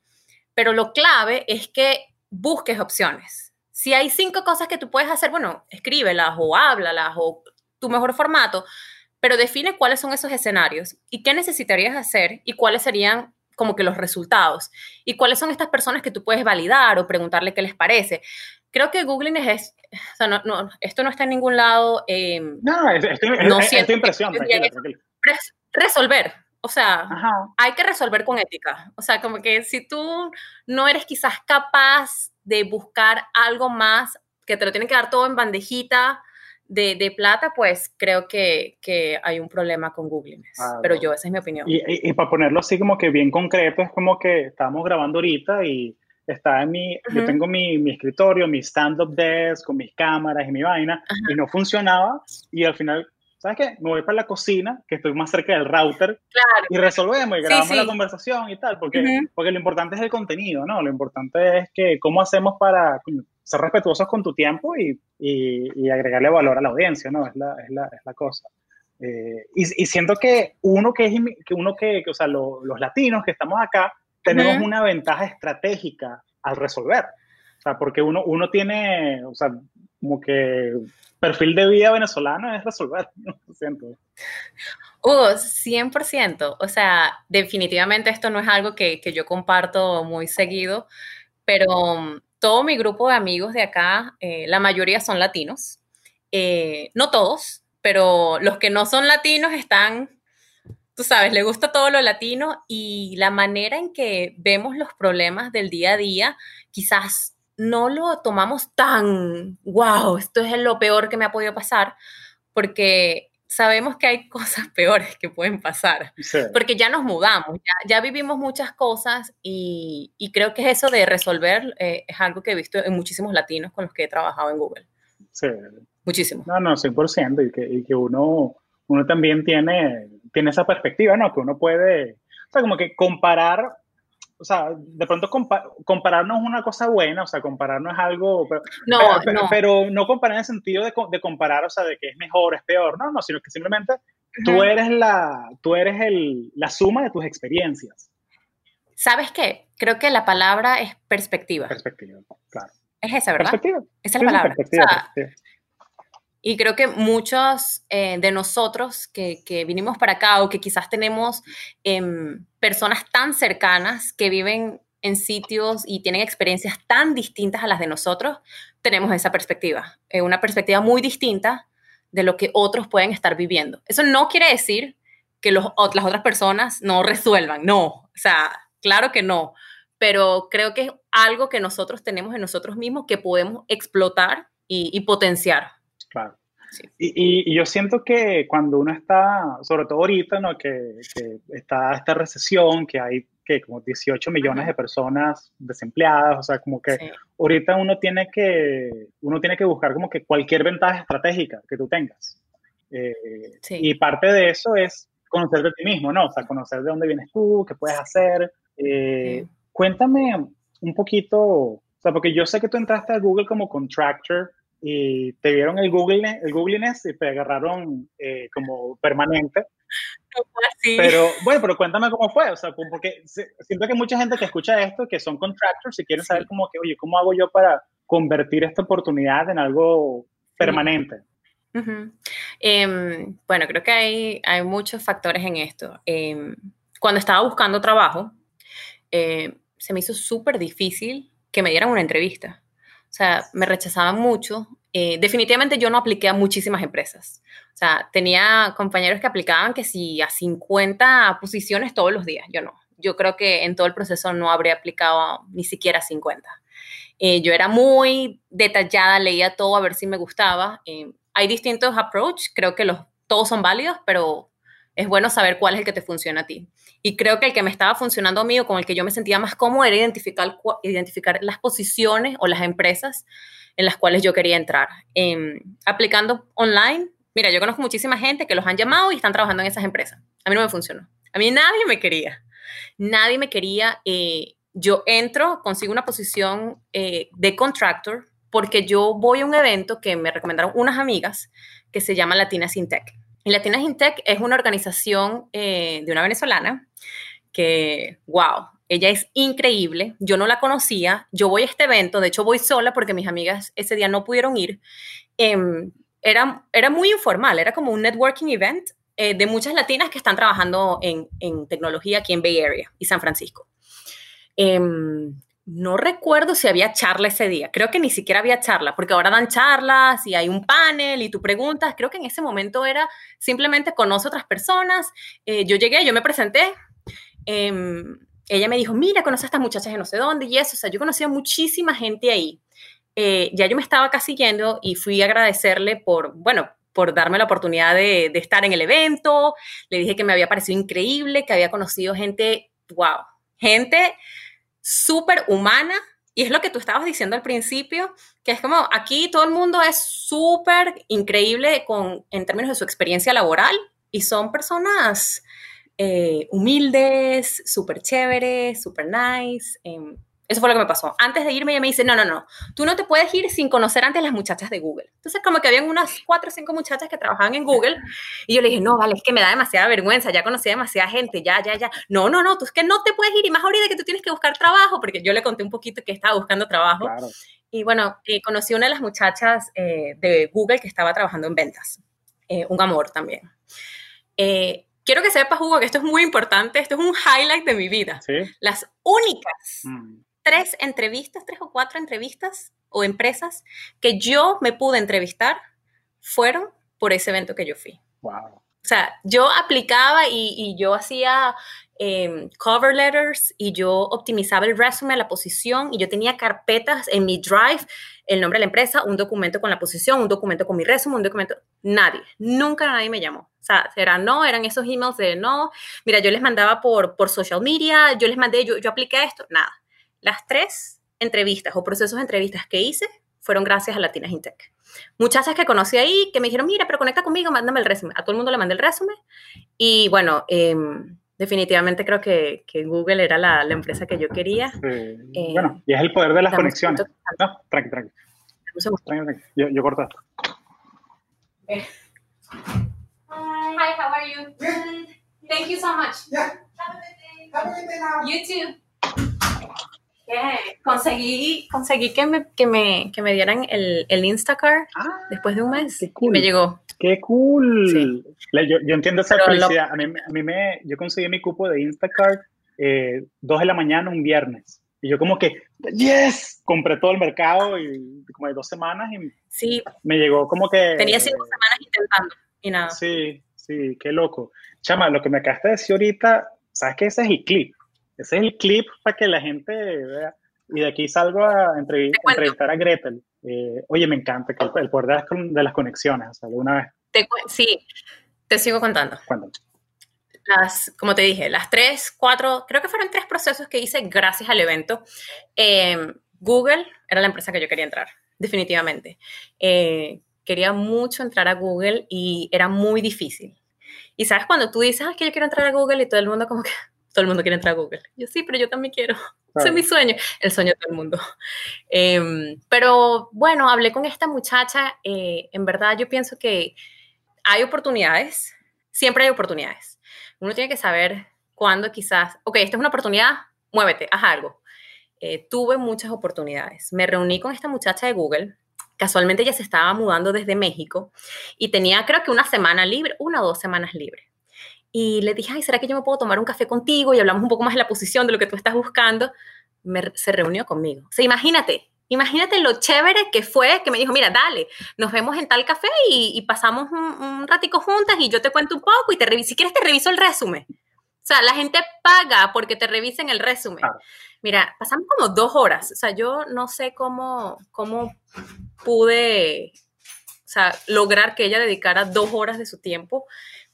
Speaker 2: Pero lo clave es que busques opciones. Si hay cinco cosas que tú puedes hacer, bueno, escríbelas o háblalas o tu mejor formato, pero define cuáles son esos escenarios y qué necesitarías hacer y cuáles serían como que los resultados y cuáles son estas personas que tú puedes validar o preguntarle qué les parece. Creo que Googling es, o sea, no, esto no está en ningún lado. Eh,
Speaker 1: no, es, no es, impresión,
Speaker 2: Resolver, o sea, hay que resolver con ética. O sea, como que si tú no eres quizás capaz de buscar algo más, que te lo tienen que dar todo en bandejita, de, plata, pues creo que, hay un problema con Google. Ah, pero yo, esa es mi opinión.
Speaker 1: Y, para ponerlo así como que bien concreto, es como que estamos grabando ahorita y está en mi, yo tengo mi, mi escritorio, mi stand-up desk con mis cámaras y mi vaina, y no funcionaba, y al final, ¿sabes qué? Me voy para la cocina, que estoy más cerca del router, y resolvemos y grabamos la conversación y tal, porque, porque lo importante es el contenido, ¿no? Lo importante es que cómo hacemos para ser respetuosos con tu tiempo y, y, agregarle valor a la audiencia, ¿no? Es la, es la, es la cosa. Eh, y, y, siento que uno que es, que uno que, o sea, los latinos que estamos acá, tenemos una ventaja estratégica al resolver. O sea, porque uno, uno tiene, o sea, como que perfil de vida venezolano es resolver, siento.
Speaker 2: Hugo, 100%. O sea, definitivamente esto no es algo que, que yo comparto muy seguido, pero todo mi grupo de amigos de acá, eh, la mayoría son latinos. Eh, no todos, pero los que no son latinos están, tú sabes, le gusta todo lo latino y la manera en que vemos los problemas del día a día, quizás no lo tomamos tan, wow, esto es lo peor que me ha podido pasar, porque sabemos que hay cosas peores que pueden pasar, porque ya nos mudamos, ya, vivimos muchas cosas y, creo que eso de resolver eh, es algo que he visto en muchísimos latinos con los que he trabajado en Google.
Speaker 1: Sí.
Speaker 2: Muchísimo.
Speaker 1: No, no, 100%, y que, y que uno, uno también tiene, tiene esa perspectiva, ¿no? Que uno puede, o sea, como que comparar o sea, de pronto compararnos es una cosa buena, o sea, compararnos es algo, pero no, pero, no. pero no comparar en el sentido de, de, comparar, o sea, de que es mejor, es peor, no, no, sino que simplemente tú eres, la, tú eres el, la suma de tus experiencias.
Speaker 2: ¿Sabes qué? Creo que la palabra es perspectiva.
Speaker 1: Perspectiva, claro.
Speaker 2: Es esa, ¿verdad?
Speaker 1: Perspectiva.
Speaker 2: Esa es la palabra. Perspectiva, y creo que muchos eh, de nosotros que, que, vinimos para acá o que quizás tenemos em, personas tan cercanas que viven en sitios y tienen experiencias tan distintas a las de nosotros, tenemos esa perspectiva, eh, una perspectiva muy distinta de lo que otros pueden estar viviendo. Eso no quiere decir que los, las otras personas no resuelvan, no, o sea, claro que no, pero creo que es algo que nosotros tenemos en nosotros mismos que podemos explotar y, y potenciar.
Speaker 1: Claro. Y, y, yo siento que cuando uno está, sobre todo ahorita, ¿no? que, que está esta recesión, que hay que como 18 millones de personas desempleadas, o sea, como que ahorita uno tiene que, uno tiene que buscar como que cualquier ventaja estratégica que tú tengas. Eh, y parte de eso es conocer de ti mismo, ¿no? O sea, conocer de dónde vienes tú, qué puedes hacer. Eh, cuéntame un poquito, o sea, porque yo sé que tú entraste a Google como contractor y te vieron el Google, el Googliness y te agarraron eh, como permanente. Pero bueno, pero cuéntame cómo fue, o sea, porque siento que mucha gente que escucha esto, que son contractors y quieren saber como que, oye, ¿cómo hago yo para convertir esta oportunidad en algo permanente?
Speaker 2: Em, bueno, creo que hay, hay muchos factores en esto. Em, cuando estaba buscando trabajo, eh, se me hizo súper difícil que me dieran una entrevista. O sea, me rechazaban mucho. Eh, definitivamente yo no apliqué a muchísimas empresas. O sea, tenía compañeros que aplicaban que si a 50 posiciones todos los días. Yo no. yo creo que en todo el proceso no habría aplicado ni siquiera 50. Eh, yo era muy detallada, leía todo a ver si me gustaba. Eh, hay distintos approach, creo que los, todos son válidos, pero es bueno saber cuál es el que te funciona a ti. Y creo que el que me estaba funcionando a mí o con el que yo me sentía más cómodo era identificar, las posiciones o las empresas en las cuales yo quería entrar. Em, aplicando online, mira, yo conozco muchísima gente que los han llamado y están trabajando en esas empresas. A mí no me funcionó. A mí nadie me quería. Nadie me quería. Eh, yo entro, consigo una posición eh, de contractor porque yo voy a un evento que me recomendaron unas amigas que se llama Latina Sintec. Y Latina Sintec es una organización eh, de una venezolana que, wow, ella es increíble. Yo no la conocía. Yo voy a este evento, de hecho voy sola porque mis amigas ese día no pudieron ir. Em, era, era muy informal, era como un networking event eh, de muchas latinas que están trabajando en, en, tecnología aquí en Bay Area y San Francisco. Em, no recuerdo si había charla ese día, creo que ni siquiera había charla, porque ahora dan charlas y hay un panel y tú preguntas, creo que en ese momento era simplemente conoce otras personas, eh, yo llegué, yo me presenté, em, ella me dijo, mira, conoce a estas muchachas de no sé dónde y eso, o sea, yo conocía muchísima gente ahí. Eh, ya yo me estaba casi yendo y fui a agradecerle por, bueno, por darme la oportunidad de estar en el evento, le dije que me había parecido increíble, que había conocido gente, wow, gente súper humana. Y es lo que tú estabas diciendo al principio, que es como aquí todo el mundo es súper increíble con, en términos de su experiencia laboral y son personas eh, humildes, súper chéveres, súper nice. Em, eso fue lo que me pasó. Antes de irme, ella me dice, no, no, no, tú no te puedes ir sin conocer antes las muchachas de Google. Entonces, como que habían unas cuatro o cinco muchachas que trabajaban en Google y yo le dije, no, vale, es que me da demasiada vergüenza, ya conocí a demasiada gente, ya, ya, ya. No, no, no, tú es que no te puedes ir y más ahorita que tú tienes que buscar trabajo, porque yo le conté un poquito que estaba buscando trabajo. Y bueno, eh, conocí a una de las muchachas eh, de Google que estaba trabajando en ventas. Eh, un amor también. quiero que sepas, Hugo, que esto es muy importante, esto es un highlight de mi vida. ¿Sí? Las únicas mm tres entrevistas, tres o cuatro entrevistas o empresas que yo me pude entrevistar fueron por ese evento que yo fui.
Speaker 1: Wow.
Speaker 2: O sea, yo aplicaba y, yo hacía em, cover letters y yo optimizaba el resumen, la posición y yo tenía carpetas en mi drive, el nombre de la empresa, un documento con la posición, un documento con mi resumen, un documento. Nadie, nunca nadie me llamó. O sea, era no, eran esos emails de no. Mira, yo les mandaba por, por social media, yo les mandé, yo, yo apliqué esto, nada. Las tres entrevistas o procesos de entrevistas que hice fueron gracias a Latinas Intec. Muchachas que conocí ahí que me dijeron, mira, pero conecta conmigo, mándame el resumen. A todo el mundo le mandé el resumen. Y bueno, em, definitivamente creo que, Google era la, empresa que yo quería.
Speaker 1: Eh, bueno, y es el poder de las conexiones. No, tranqui, tranqui. tranqui, Yo, yo corto esto.
Speaker 2: Hi, how are you? Thank you so much. Yeah. Have a good day. You too conseguí, conseguí que me, que me, que me dieran el, el Instacart ah, después de un mes. Qué cool. me llegó.
Speaker 1: ¡Qué cool! Yo, yo, entiendo esa felicidad. A mí, a mí, me, yo conseguí mi cupo de Instacart eh, dos de la mañana un viernes. Y yo como que, yes, compré todo el mercado y como de dos semanas y
Speaker 2: sí.
Speaker 1: me llegó como que...
Speaker 2: Tenía cinco semanas intentando y nada.
Speaker 1: Sí, sí, qué loco. Chama, lo que me acabaste de decir ahorita, ¿sabes qué? Ese es el clip. Ese es el clip para que la gente vea. Y de aquí salgo a entrevistar a Gretel. Eh, oye, me encanta que el, poder de las, conexiones, o sea, una
Speaker 2: vez. sí, te sigo contando.
Speaker 1: Cuéntame.
Speaker 2: Las, como te dije, las tres, cuatro, creo que fueron tres procesos que hice gracias al evento. Em, Google era la empresa que yo quería entrar, definitivamente. Eh, quería mucho entrar a Google y era muy difícil. Y sabes, cuando tú dices, ah, que yo quiero entrar a Google y todo el mundo como que, todo el mundo quiere entrar a Google. Yo sí, pero yo también quiero. Ese es mi sueño, el sueño de todo el mundo. Em, pero bueno, hablé con esta muchacha. Eh, en verdad, yo pienso que hay oportunidades, siempre hay oportunidades. Uno tiene que saber cuándo quizás, ok, esta es una oportunidad, muévete, haz algo. Eh, tuve muchas oportunidades. Me reuní con esta muchacha de Google. Casualmente ella se estaba mudando desde México y tenía creo que una semana libre, una o dos semanas libre y le dije, ay, ¿será que yo me puedo tomar un café contigo y hablamos un poco más de la posición, de lo que tú estás buscando? se reunió conmigo. O sea, imagínate, imagínate lo chévere que fue, que me dijo, mira, dale, nos vemos en tal café y, pasamos un, ratico juntas y yo te cuento un poco y te si quieres te reviso el resumen. O sea, la gente paga porque te revisen el resumen. Mira, pasamos como dos horas. O sea, yo no sé cómo, cómo pude o sea, lograr que ella dedicara dos horas de su tiempo,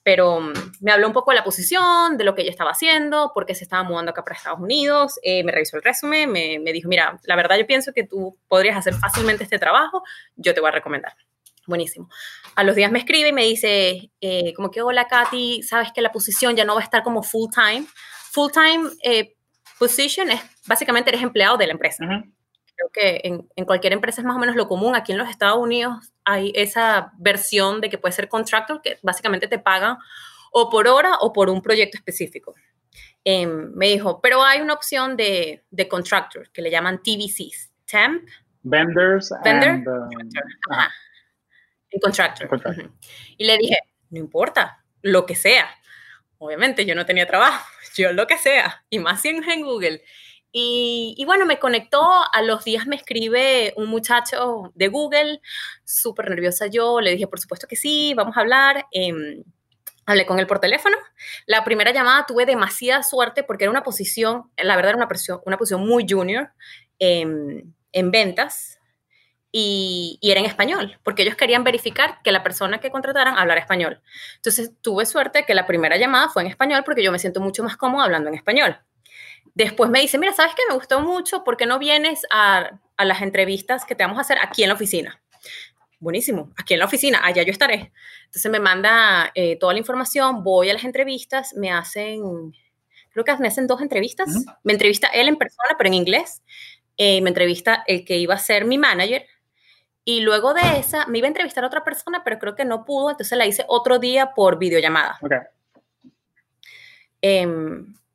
Speaker 2: pero mm, me habló un poco de la posición, de lo que ella estaba haciendo, por qué se estaba mudando acá para Estados Unidos, eh, me revisó el resumen, me, me, dijo, mira, la verdad yo pienso que tú podrías hacer fácilmente este trabajo, yo te voy a recomendar. Buenísimo. A los días me escribe y me dice, eh, como que, hola Katy, sabes que la posición ya no va a estar como full time. Full time eh, position es básicamente eres empleado de la empresa. Creo que en, en, cualquier empresa es más o menos lo común. Aquí en los Estados Unidos hay esa versión de que puede ser contractor, que básicamente te pagan o por hora o por un proyecto específico. Eh, me dijo, pero hay una opción de, de, contractor que le llaman TVCs, temp.
Speaker 1: Vendors.
Speaker 2: Vendor. And, um, Ajá. contractor. contractor. Uh -huh. Y le dije, no importa, lo que sea. Obviamente yo no tenía trabajo, yo lo que sea, y más si en, en Google. Y, y, bueno, me conectó, a los días me escribe un muchacho de Google, súper nerviosa yo, le dije, por supuesto que sí, vamos a hablar. Eh, hablé con él por teléfono. La primera llamada tuve demasiada suerte porque era una posición, la verdad era una posición, una posición muy junior eh, en ventas y, y, era en español, porque ellos querían verificar que la persona que contrataran hablara español. Entonces tuve suerte que la primera llamada fue en español porque yo me siento mucho más cómodo hablando en español. Después me dice, mira, ¿sabes qué? Me gustó mucho, ¿por qué no vienes a, a las entrevistas que te vamos a hacer aquí en la oficina? Buenísimo, aquí en la oficina, allá yo estaré. Entonces me manda eh, toda la información, voy a las entrevistas, me hacen, creo que me hacen dos entrevistas. Uh -huh. Me entrevista él en persona, pero en inglés. Eh, me entrevista el que iba a ser mi manager. Y luego de esa, me iba a entrevistar a otra persona, pero creo que no pudo, entonces la hice otro día por videollamada.
Speaker 1: Okay.
Speaker 2: Eh,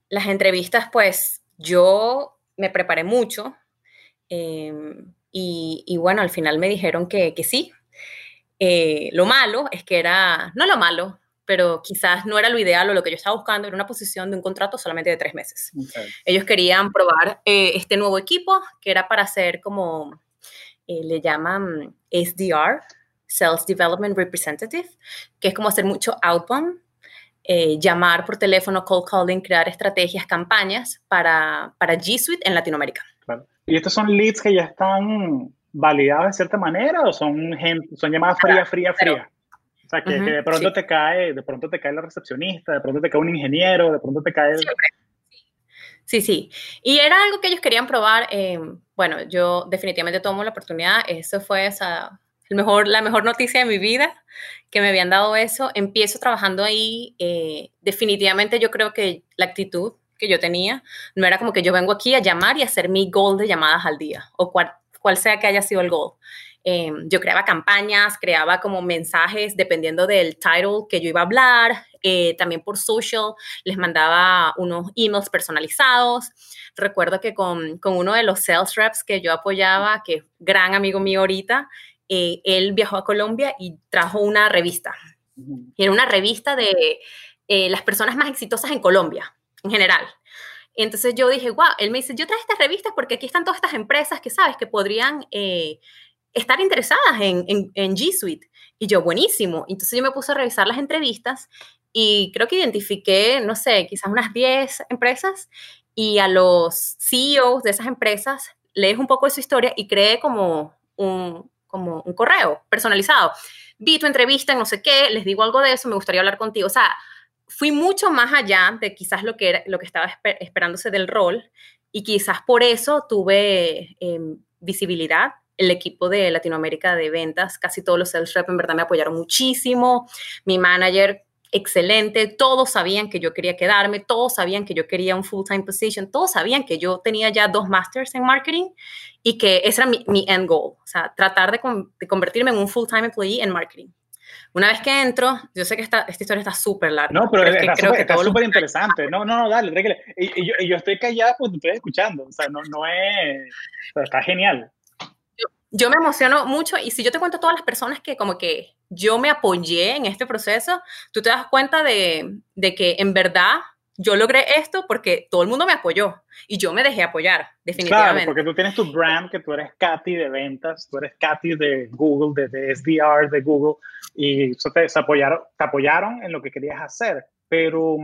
Speaker 2: las entrevistas, pues yo me preparé mucho eh, y, y, bueno, al final me dijeron que, que sí. Eh, lo malo es que era, no lo malo, pero quizás no era lo ideal o lo que yo estaba buscando, era una posición de un contrato solamente de tres meses. Okay. Ellos querían probar eh, este nuevo equipo, que era para hacer como, eh, le llaman SDR, Sales Development Representative, que es como hacer mucho outbound eh, llamar por teléfono, cold calling, crear estrategias, campañas para, para G Suite en Latinoamérica.
Speaker 1: Claro. ¿Y estos son leads que ya están validados de cierta manera o son, gente, son llamadas fría, fría, fría? O sea, que, uh -huh, que de pronto sí. te cae, de pronto te cae la recepcionista, de pronto te cae un ingeniero, de pronto te cae... El...
Speaker 2: Sí, sí. Y era algo que ellos querían probar. Eh, bueno, yo definitivamente tomo la oportunidad. Eso fue esa, el mejor, la mejor noticia de mi vida, que me habían dado eso. Empiezo trabajando ahí. Eh, definitivamente yo creo que la actitud que yo tenía no era como que yo vengo aquí a llamar y hacer mi goal de llamadas al día, o cual, sea que haya sido el goal. Eh, yo creaba campañas, creaba como mensajes dependiendo del title que yo iba a hablar, eh, también por social, les mandaba unos emails personalizados. Recuerdo que con, con uno de los sales reps que yo apoyaba, que es gran amigo mío ahorita, eh, él viajó a Colombia y trajo una revista. Y era una revista de eh, las personas más exitosas en Colombia, en general. Entonces yo dije, wow, él me dice, yo traje estas revistas porque aquí están todas estas empresas que sabes que podrían eh, estar interesadas en, en, en, G Suite. Y yo, buenísimo. Entonces yo me puse a revisar las entrevistas y creo que identifiqué, no sé, quizás unas 10 empresas y a los CEOs de esas empresas lees un poco de su historia y creé como un, como un correo personalizado. Vi tu entrevista en no sé qué, les digo algo de eso, me gustaría hablar contigo. O sea, fui mucho más allá de quizás lo que, lo que estaba esper esperándose del rol y quizás por eso tuve eh, visibilidad. El equipo de Latinoamérica de ventas, casi todos los sales rep en verdad me apoyaron muchísimo. Mi manager excelente, todos sabían que yo quería quedarme, todos sabían que yo quería un full-time position, todos sabían que yo tenía ya dos masters en marketing y que ese era mi, mi end goal, o sea, tratar de, con, de convertirme en un full-time employee en marketing. Una vez que entro, yo sé que esta, esta historia está súper larga.
Speaker 1: No, pero, pero es que está súper super interesante. No, no, no, dale. Y, y, yo, y, yo, estoy callada porque estoy escuchando. O sea, no, no es... O sea, está genial.
Speaker 2: Yo, me emociono mucho y si yo te cuento todas las personas que como que yo me apoyé en este proceso, tú te das cuenta de, de, que en verdad yo logré esto porque todo el mundo me apoyó y yo me dejé apoyar, definitivamente.
Speaker 1: Claro, porque tú tienes tu brand, que tú eres Katy de ventas, tú eres Katy de Google, de, de SDR de Google, y eso te, te, apoyaron, te apoyaron en lo que querías hacer. Pero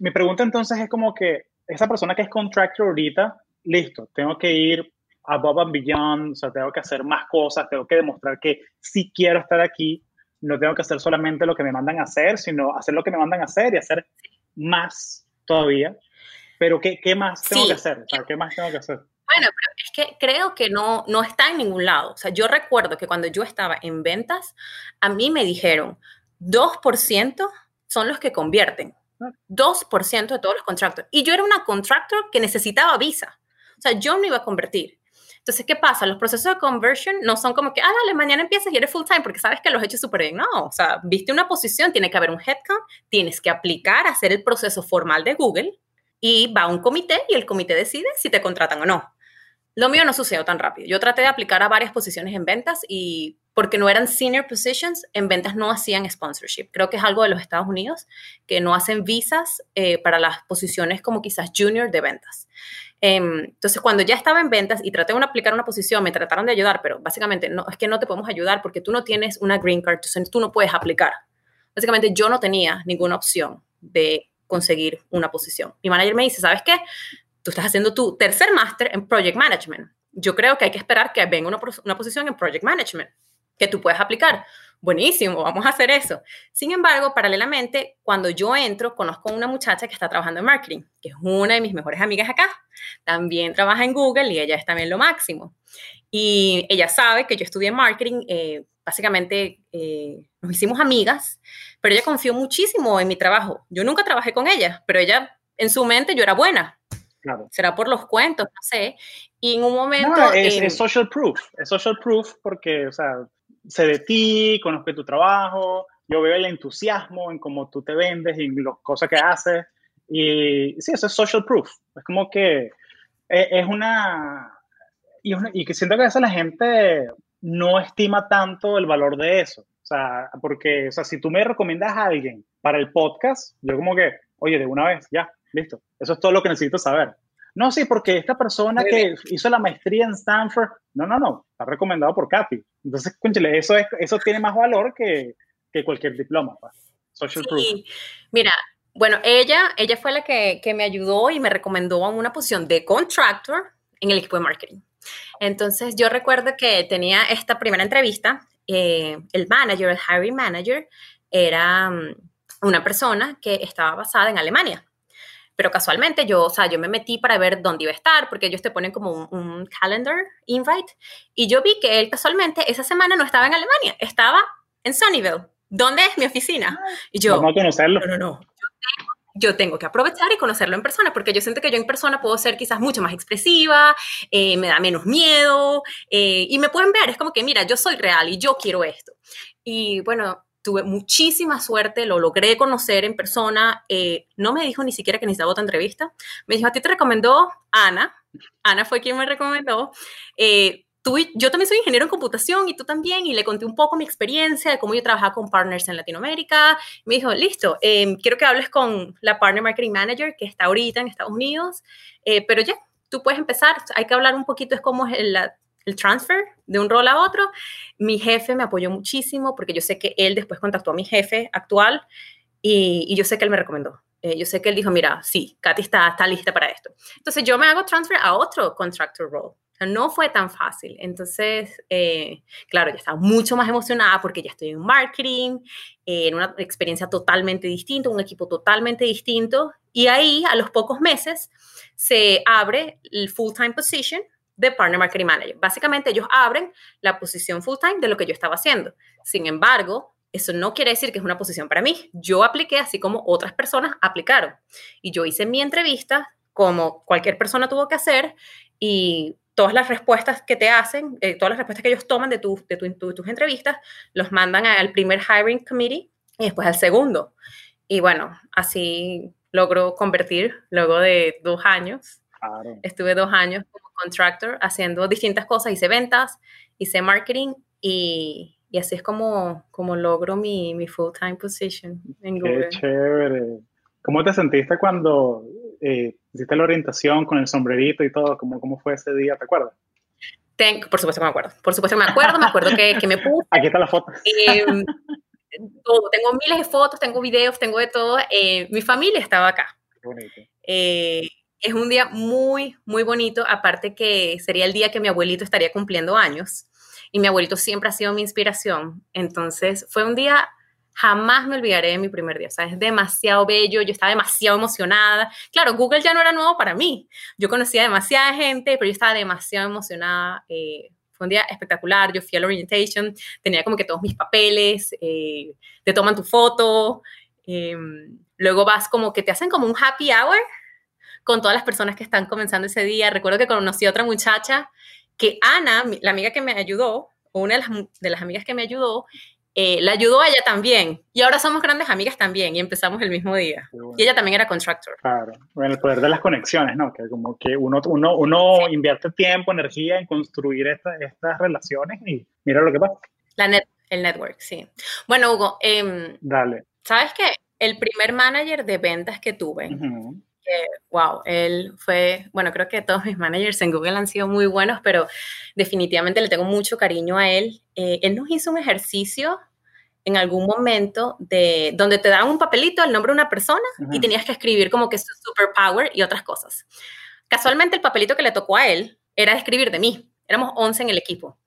Speaker 1: mi pregunta entonces es como que esa persona que es contractor ahorita, listo, tengo que ir above and beyond, o sea, tengo que hacer más cosas, tengo que demostrar que sí quiero estar aquí, no tengo que hacer solamente lo que me mandan a hacer, sino hacer lo que me mandan a hacer y hacer más todavía. Pero ¿qué, qué más tengo que hacer? O sea, ¿Qué más tengo que hacer?
Speaker 2: Bueno, pero es que creo que no, no está en ningún lado. O sea, yo recuerdo que cuando yo estaba en ventas, a mí me dijeron, 2% son los que convierten. 2% de todos los contractors. Y yo era una contractor que necesitaba visa. O sea, yo no iba a convertir. Entonces, ¿qué pasa? Los procesos de conversion no son como que, ah, dale, mañana empiezas y eres full time porque sabes que los he hecho súper bien. No, o sea, viste una posición, tiene que haber un headcount, tienes que aplicar, hacer el proceso formal de Google y va a un comité y el comité decide si te contratan o no. Lo mío no sucedió tan rápido. Yo traté de aplicar a varias posiciones en ventas y porque no eran senior positions, en ventas no hacían sponsorship. Creo que es algo de los Estados Unidos, que no hacen visas eh, para las posiciones como quizás junior de ventas. Em, entonces, cuando ya estaba en ventas y traté de aplicar una posición, me trataron de ayudar, pero básicamente no, es que no te podemos ayudar porque tú no tienes una green card, entonces tú no puedes aplicar. Básicamente yo no tenía ninguna opción de conseguir una posición. Mi manager me dice, ¿sabes qué? tú estás haciendo tu tercer máster en Project Management. Yo creo que hay que esperar que venga una, una posición en Project Management que tú puedes aplicar. Buenísimo, vamos a hacer eso. Sin embargo, paralelamente, cuando yo entro, conozco a una muchacha que está trabajando en marketing, que es una de mis mejores amigas acá. También trabaja en Google y ella es también lo máximo. Y ella sabe que yo estudié marketing. Eh, básicamente, eh, nos hicimos amigas, pero ella confió muchísimo en mi trabajo. Yo nunca trabajé con ella, pero ella, en su mente, yo era buena. Será por los cuentos, no sé. Y en un momento...
Speaker 1: No, es, social proof. Es social proof porque, o sea, sé de ti, conozco tu trabajo, yo veo el entusiasmo en cómo tú te vendes y las cosas que haces. Y sí, eso es social proof. Es como que e, es una... Y, y que siento que a veces la gente no estima tanto el valor de eso. O sea, porque, o sea, si tú me recomiendas a alguien para el podcast, yo como que, oye, de una vez, ya, Listo. Eso es todo lo que necesito saber. No, sí, porque esta persona que hizo la maestría en Stanford, no, no, no, está recomendado por Katy. Entonces, cónchale, eso, es, eso tiene más valor que, que cualquier diploma. Pues. Social sí.
Speaker 2: Mira, bueno, ella, ella fue la que, que, me ayudó y me recomendó a una posición de contractor en el equipo de marketing. Entonces, yo recuerdo que tenía esta primera entrevista, eh, el manager, el hiring manager, era mm, una persona que estaba basada en Alemania pero casualmente yo, o sea, yo me metí para ver dónde iba a estar, porque ellos te ponen como un, calendar invite, y yo vi que él casualmente esa semana no estaba en Alemania, estaba en Sunnyvale. ¿Dónde es mi oficina? Y yo,
Speaker 1: Vamos a conocerlo.
Speaker 2: No, no, no. Yo tengo, que aprovechar y conocerlo en persona, porque yo siento que yo en persona puedo ser quizás mucho más expresiva, eh, me da menos miedo, eh, y me pueden ver, es como que, mira, yo soy real y yo quiero esto. Y bueno, tuve muchísima suerte, lo logré conocer en persona. Eh, no me dijo ni siquiera que necesitaba otra entrevista. Me dijo, a ti te recomendó Ana. Ana fue quien me recomendó. Eh, tú yo también soy ingeniero en computación y tú también. Y le conté un poco mi experiencia de cómo yo trabajaba con partners en Latinoamérica. Me dijo, listo, em, quiero que hables con la Partner Marketing Manager que está ahorita en Estados Unidos. Eh, pero ya, tú puedes empezar. Hay que hablar un poquito, es como la el transfer de un rol a otro. Mi jefe me apoyó muchísimo porque yo sé que él después contactó a mi jefe actual y, yo sé que él me recomendó. Eh, yo sé que él dijo, mira, sí, Katy está, lista para esto. Entonces yo me hago transfer a otro contractor role. no fue tan fácil. Entonces, eh, claro, ya estaba mucho más emocionada porque ya estoy en marketing, en una experiencia totalmente distinta, un equipo totalmente distinto. Y ahí, a los pocos meses, se abre el full-time position de Partner Marketing Manager. Básicamente ellos abren la posición full time de lo que yo estaba haciendo. Sin embargo, eso no quiere decir que es una posición para mí. Yo apliqué así como otras personas aplicaron. Y yo hice mi entrevista como cualquier persona tuvo que hacer y todas las respuestas que te hacen, eh, todas las respuestas que ellos toman de, tu, de, tus entrevistas, los mandan al primer hiring committee y después al segundo. Y bueno, así logro convertir luego de dos años. Estuve dos años como contractor haciendo distintas cosas, hice ventas, hice marketing y, y así es como, como logro mi, mi full-time position en Google.
Speaker 1: Qué chévere. ¿Cómo te sentiste cuando eh, hiciste la orientación con el sombrerito y todo? ¿Cómo, cómo fue ese día? ¿Te acuerdas?
Speaker 2: Por supuesto que me acuerdo. Por supuesto que me acuerdo. Me acuerdo que, que me puse.
Speaker 1: Aquí está la foto.
Speaker 2: Em, todo. Tengo miles de fotos, tengo videos, tengo de todo. Eh, mi familia estaba acá. Eh, es un día muy, muy bonito, aparte que sería el día que mi abuelito estaría cumpliendo años y mi abuelito siempre ha sido mi inspiración. Entonces fue un día, jamás me olvidaré de mi primer día, o sea, es demasiado bello, yo estaba demasiado emocionada. Claro, Google ya no era nuevo para mí, yo conocía demasiada gente, pero yo estaba demasiado emocionada. Eh, fue un día espectacular, yo fui a la orientation, tenía como que todos mis papeles, eh, te toman tu foto, em, luego vas como que te hacen como un happy hour con todas las personas que están comenzando ese día. Recuerdo que conocí a otra muchacha que Ana, la amiga que me ayudó, una de las, de las amigas que me ayudó, eh, la ayudó a ella también. Y ahora somos grandes amigas también y empezamos el mismo día. Y ella también era contractor.
Speaker 1: Claro, bueno, el poder de las conexiones, ¿no? Que como que uno, uno, uno invierte tiempo, energía en construir estas relaciones y mira lo que pasa.
Speaker 2: La el network, sí. Bueno, Hugo, eh,
Speaker 1: Dale.
Speaker 2: ¿sabes qué? El primer manager de ventas que tuve, wow, él fue, bueno, creo que todos mis managers en Google han sido muy buenos, pero definitivamente le tengo mucho cariño a él. Eh, él nos hizo un ejercicio en algún momento de donde te daban un papelito, el nombre de una persona y tenías que escribir como que su superpower y otras cosas. Casualmente el papelito que le tocó a él era escribir de mí. Éramos 11 en el equipo.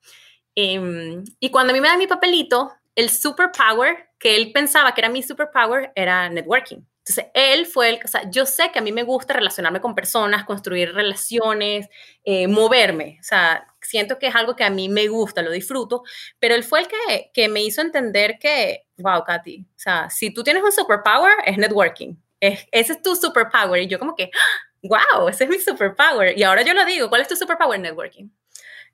Speaker 2: Em, y cuando a mí me da mi papelito, el superpower que él pensaba que era mi superpower era networking. Entonces, él fue el, o sea, yo sé que a mí me gusta relacionarme con personas, construir relaciones, eh, moverme, o sea, siento que es algo que a mí me gusta, lo disfruto, pero él fue el que, que me hizo entender que, wow, Katy, o sea, si tú tienes un superpower, es networking, es, ese es tu superpower, y yo como que, wow, ese es mi superpower, y ahora yo lo digo, ¿cuál es tu superpower? Networking.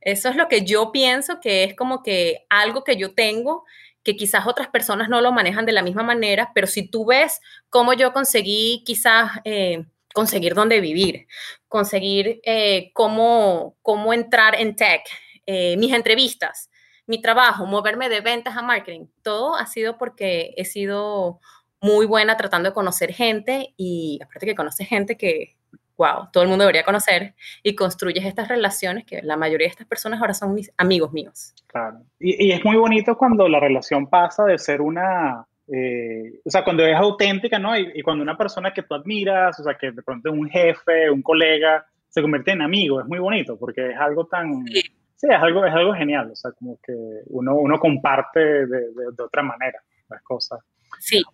Speaker 2: Eso es lo que yo pienso que es como que algo que yo tengo que quizás otras personas no lo manejan de la misma manera, pero si tú ves cómo yo conseguí quizás eh, conseguir dónde vivir, conseguir eh, cómo, cómo entrar en tech, eh, mis entrevistas, mi trabajo, moverme de ventas a marketing, todo ha sido porque he sido muy buena tratando de conocer gente y aparte que conoce gente que wow, todo el mundo debería conocer y construyes estas relaciones que la mayoría de estas personas ahora son mis amigos míos.
Speaker 1: Claro. Y, es muy bonito cuando la relación pasa de ser una, eh, o sea, cuando es auténtica, ¿no? Y, cuando una persona que tú admiras, o sea, que de pronto un jefe, un colega, se convierte en amigo, es muy bonito porque es algo tan... Sí. es algo, es algo genial, o sea, como que uno, uno comparte de, de, otra manera las cosas.
Speaker 2: Sí.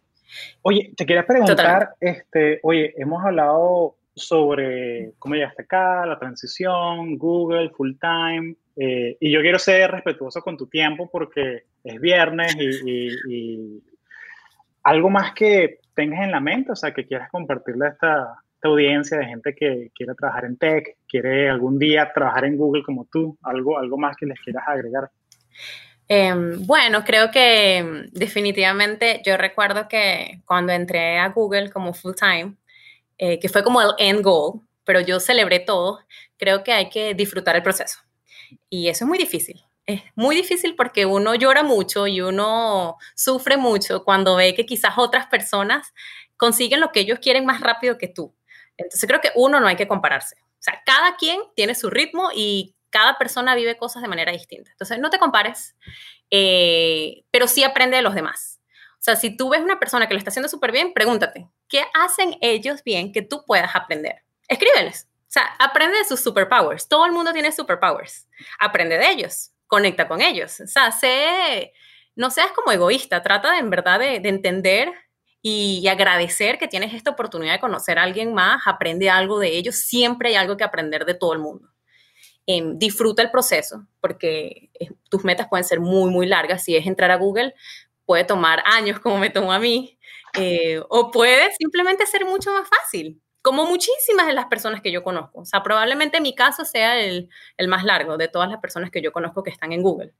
Speaker 1: Oye, te quería preguntar, este, oye, hemos hablado sobre cómo llegaste acá, la transición, Google, full time. Eh, y yo quiero ser respetuoso con tu tiempo porque es viernes y, algo más que tengas en la mente, o sea, que quieras compartirle a esta, audiencia de gente que quiere trabajar en tech, quiere algún día trabajar en Google como tú, algo, algo más que les quieras agregar.
Speaker 2: Em, bueno, creo que definitivamente yo recuerdo que cuando entré a Google como full time, eh, que fue como el end goal, pero yo celebré todo, creo que hay que disfrutar el proceso. Y eso es muy difícil. Es muy difícil porque uno llora mucho y uno sufre mucho cuando ve que quizás otras personas consiguen lo que ellos quieren más rápido que tú. Entonces creo que uno no hay que compararse. O sea, cada quien tiene su ritmo y cada persona vive cosas de manera distinta. Entonces no te compares, eh, pero sí aprende de los demás. Sea, si tú ves una persona que lo está haciendo súper bien, pregúntate, ¿qué hacen ellos bien que tú puedas aprender? Escríbeles. O sea, aprende de sus superpowers. Todo el mundo tiene superpowers. Aprende de ellos. Conecta con ellos. O sea, no seas como egoísta. Trata de, en verdad de, entender y, agradecer que tienes esta oportunidad de conocer a alguien más. Aprende algo de ellos. Siempre hay algo que aprender de todo el mundo. Em, disfruta el proceso porque eh, tus metas pueden ser muy, muy largas. Si es entrar a Google, puede tomar años como me tomó a mí, eh, o puede simplemente ser mucho más fácil, como muchísimas de las personas que yo conozco. O sea, probablemente mi caso sea el, el más largo de todas las personas que yo conozco que están en Google.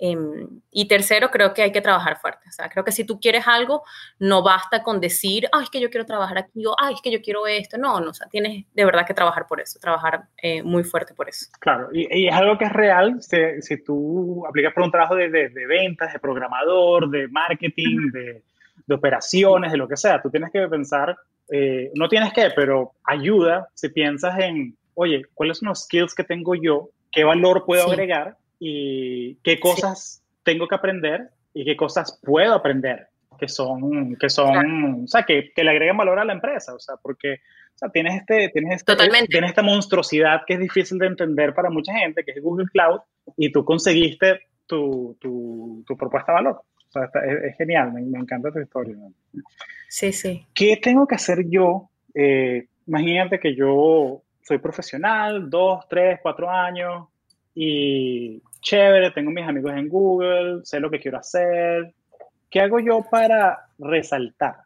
Speaker 2: Em, y tercero, creo que hay que trabajar fuerte. O sea, creo que si tú quieres algo, no basta con decir, ay, es que yo quiero trabajar aquí o ay, es que yo quiero esto. No, no, o sea, tienes de verdad que trabajar por eso, trabajar eh, muy fuerte por eso.
Speaker 1: Claro, y, es algo que es real. Si, si tú aplicas por un trabajo de, de, ventas, de programador, de marketing, de, de, operaciones, de lo que sea, tú tienes que pensar, eh, no tienes que, pero ayuda si piensas en, oye, ¿cuáles son los skills que tengo yo? ¿Qué valor puedo agregar? Y qué cosas tengo que aprender y qué cosas puedo aprender. que son, que son, o sea, que, que, le agregan valor a la empresa, o sea, porque o sea, tienes, este, tienes, este, tienes esta monstruosidad que es difícil de entender para mucha gente, que es Google Cloud, y tú conseguiste tu, tu, tu propuesta de valor. O sea, es, genial, me, me, encanta tu historia.
Speaker 2: Sí, sí.
Speaker 1: ¿Qué tengo que hacer yo? Eh, imagínate que yo soy profesional, dos, tres, cuatro años, y chévere, tengo mis amigos en Google, sé lo que quiero hacer. ¿Qué hago yo para resaltar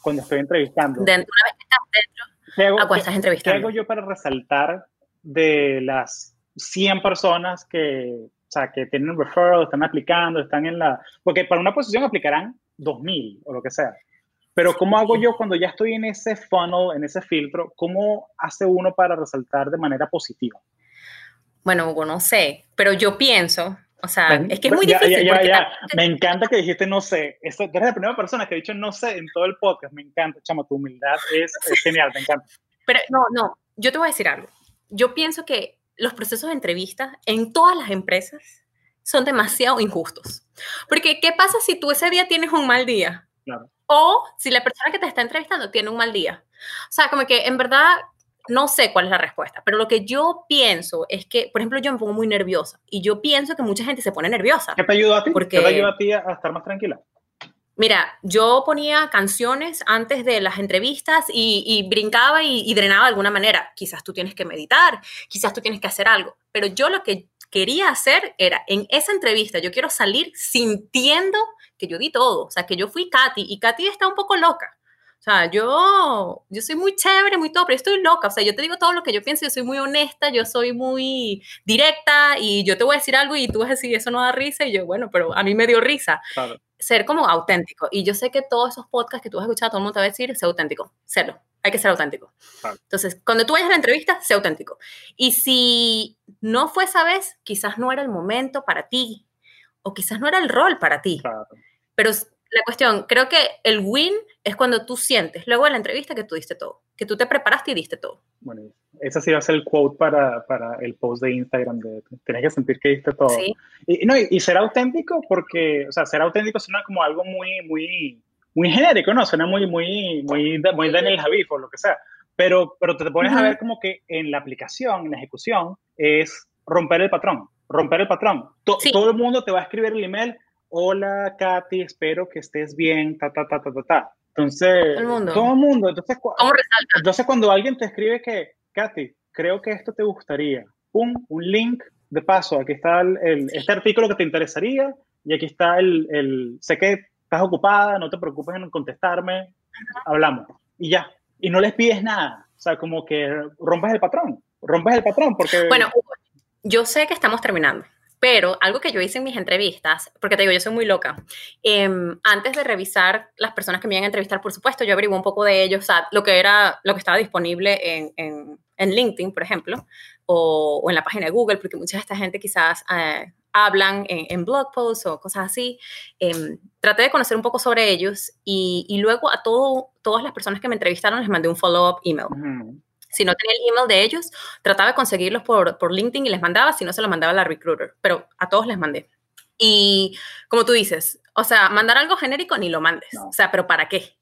Speaker 1: cuando estoy entrevistando?
Speaker 2: Dentro, una vez que estás dentro, ¿a cuál estás entrevistando?
Speaker 1: ¿Qué hago yo para resaltar de las 100 personas que, o sea, que tienen un referral, están aplicando, están en la... Porque para una posición aplicarán 2.000 o lo que sea. Pero ¿cómo hago yo cuando ya estoy en ese funnel, en ese filtro? ¿Cómo hace uno para resaltar de manera positiva?
Speaker 2: Bueno, Hugo, no sé, pero yo pienso, o sea, es que es muy difícil.
Speaker 1: Ya, ya, ya. Me encanta que dijiste no sé. Esto, eres la primera persona que ha dicho no sé en todo el podcast. Me encanta, chamo, tu humildad es, es genial, me encanta.
Speaker 2: Pero no, no, yo te voy a decir algo. Yo pienso que los procesos de entrevista en todas las empresas son demasiado injustos. Porque, ¿qué pasa si tú ese día tienes un mal día?
Speaker 1: Claro.
Speaker 2: O si la persona que te está entrevistando tiene un mal día. O sea, como que en verdad no sé cuál es la respuesta, pero lo que yo pienso es que, por ejemplo, yo me pongo muy nerviosa y yo pienso que mucha gente se pone nerviosa.
Speaker 1: ¿Qué te ayuda a ti? Porque, ¿Qué te ayuda a ti a estar más tranquila?
Speaker 2: Mira, yo ponía canciones antes de las entrevistas y, brincaba y, y, drenaba de alguna manera. Quizás tú tienes que meditar, quizás tú tienes que hacer algo, pero yo lo que quería hacer era, en esa entrevista, yo quiero salir sintiendo que yo di todo, o sea, que yo fui Katy y Katy está un poco loca. O sea, yo, yo soy muy chévere, muy todo, pero estoy loca. O sea, yo te digo todo lo que yo pienso, yo soy muy honesta, yo soy muy directa y yo te voy a decir algo y tú vas a decir, eso no da risa. Y yo, bueno, pero a mí me dio risa. Ser como auténtico. Y yo sé que todos esos podcasts que tú has escuchado, todo el mundo te va a decir, sé auténtico, serlo. Hay que ser auténtico. Entonces, cuando tú vayas a la entrevista, sé auténtico. Y si no fue esa vez, quizás no era el momento para ti o quizás no era el rol para ti. Pero la cuestión, creo que el win es cuando tú sientes, luego de la entrevista, que tú diste todo, que tú te preparaste y diste todo.
Speaker 1: Bueno, ese sí va a ser el quote para, para el post de Instagram, de tienes que sentir que diste todo.
Speaker 2: Sí.
Speaker 1: Y, no, y, ser auténtico, porque, o sea, ser auténtico suena como algo muy, muy, muy genérico, ¿no? Suena muy, muy, muy, muy Daniel Javif o lo que sea. Pero, pero te pones a ver como que en la aplicación, en la ejecución, es romper el patrón, romper el patrón. Todo el mundo te va a escribir el email, hola Katy, espero que estés bien, ta, ta, ta, ta, ta, ta. Entonces, todo el mundo. Todo el mundo. Entonces, entonces, cuando alguien te escribe que, Katy, creo que esto te gustaría, un, un link de paso, aquí está el, este artículo que te interesaría y aquí está el, el, sé que estás ocupada, no te preocupes en contestarme, hablamos y ya. Y no les pides nada, o sea, como que rompes el patrón, rompes el patrón porque...
Speaker 2: Bueno, yo sé que estamos terminando. Pero algo que yo hice en mis entrevistas, porque te digo, yo soy muy loca, em, antes de revisar las personas que me iban a entrevistar, por supuesto, yo averigué un poco de ellos, o lo que era, lo que estaba disponible en, en, en LinkedIn, por ejemplo, o, en la página de Google, porque mucha de esta gente quizás eh, hablan en, en, blog posts o cosas así. Eh, traté de conocer un poco sobre ellos y, y luego a todo, todas las personas que me entrevistaron les mandé un follow-up email si no tenía el email de ellos, trataba de conseguirlos por, por LinkedIn y les mandaba, si no se los mandaba a la recruiter, pero a todos les mandé. Y como tú dices, o sea, mandar algo genérico ni lo mandes, o sea, pero ¿para qué?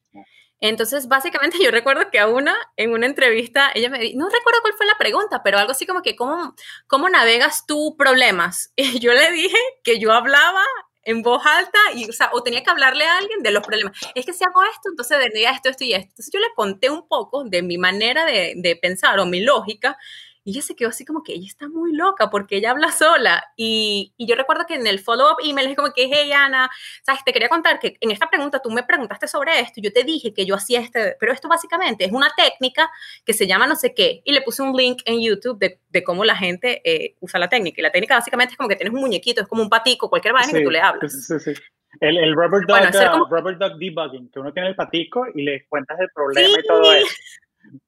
Speaker 2: Entonces, básicamente yo recuerdo que a una, en una entrevista, ella me dijo, no recuerdo cuál fue la pregunta, pero algo así como que, ¿cómo, cómo navegas tú problemas? Y yo le dije que yo hablaba en voz alta y, o sea, o tenía que hablarle a alguien de los problemas. Es que si hago esto, entonces vendría esto, esto y esto. Entonces yo le conté un poco de mi manera de, de pensar o mi lógica y ella se quedó así como que ella está muy loca porque ella habla sola. Y, y yo recuerdo que en el follow-up email es como que, hey, Ana, ¿sabes? Te quería contar que en esta pregunta tú me preguntaste sobre esto. Yo te dije que yo hacía este, pero esto básicamente es una técnica que se llama no sé qué. Y le puse un link en YouTube de, de cómo la gente eh, usa la técnica. Y la técnica básicamente es como que tienes un muñequito, es como un patico, cualquier vaina que tú le hablas.
Speaker 1: Sí, sí, sí. El, el rubber, dog, uh, rubber dog debugging, que uno tiene el patico y le cuentas el problema y todo eso.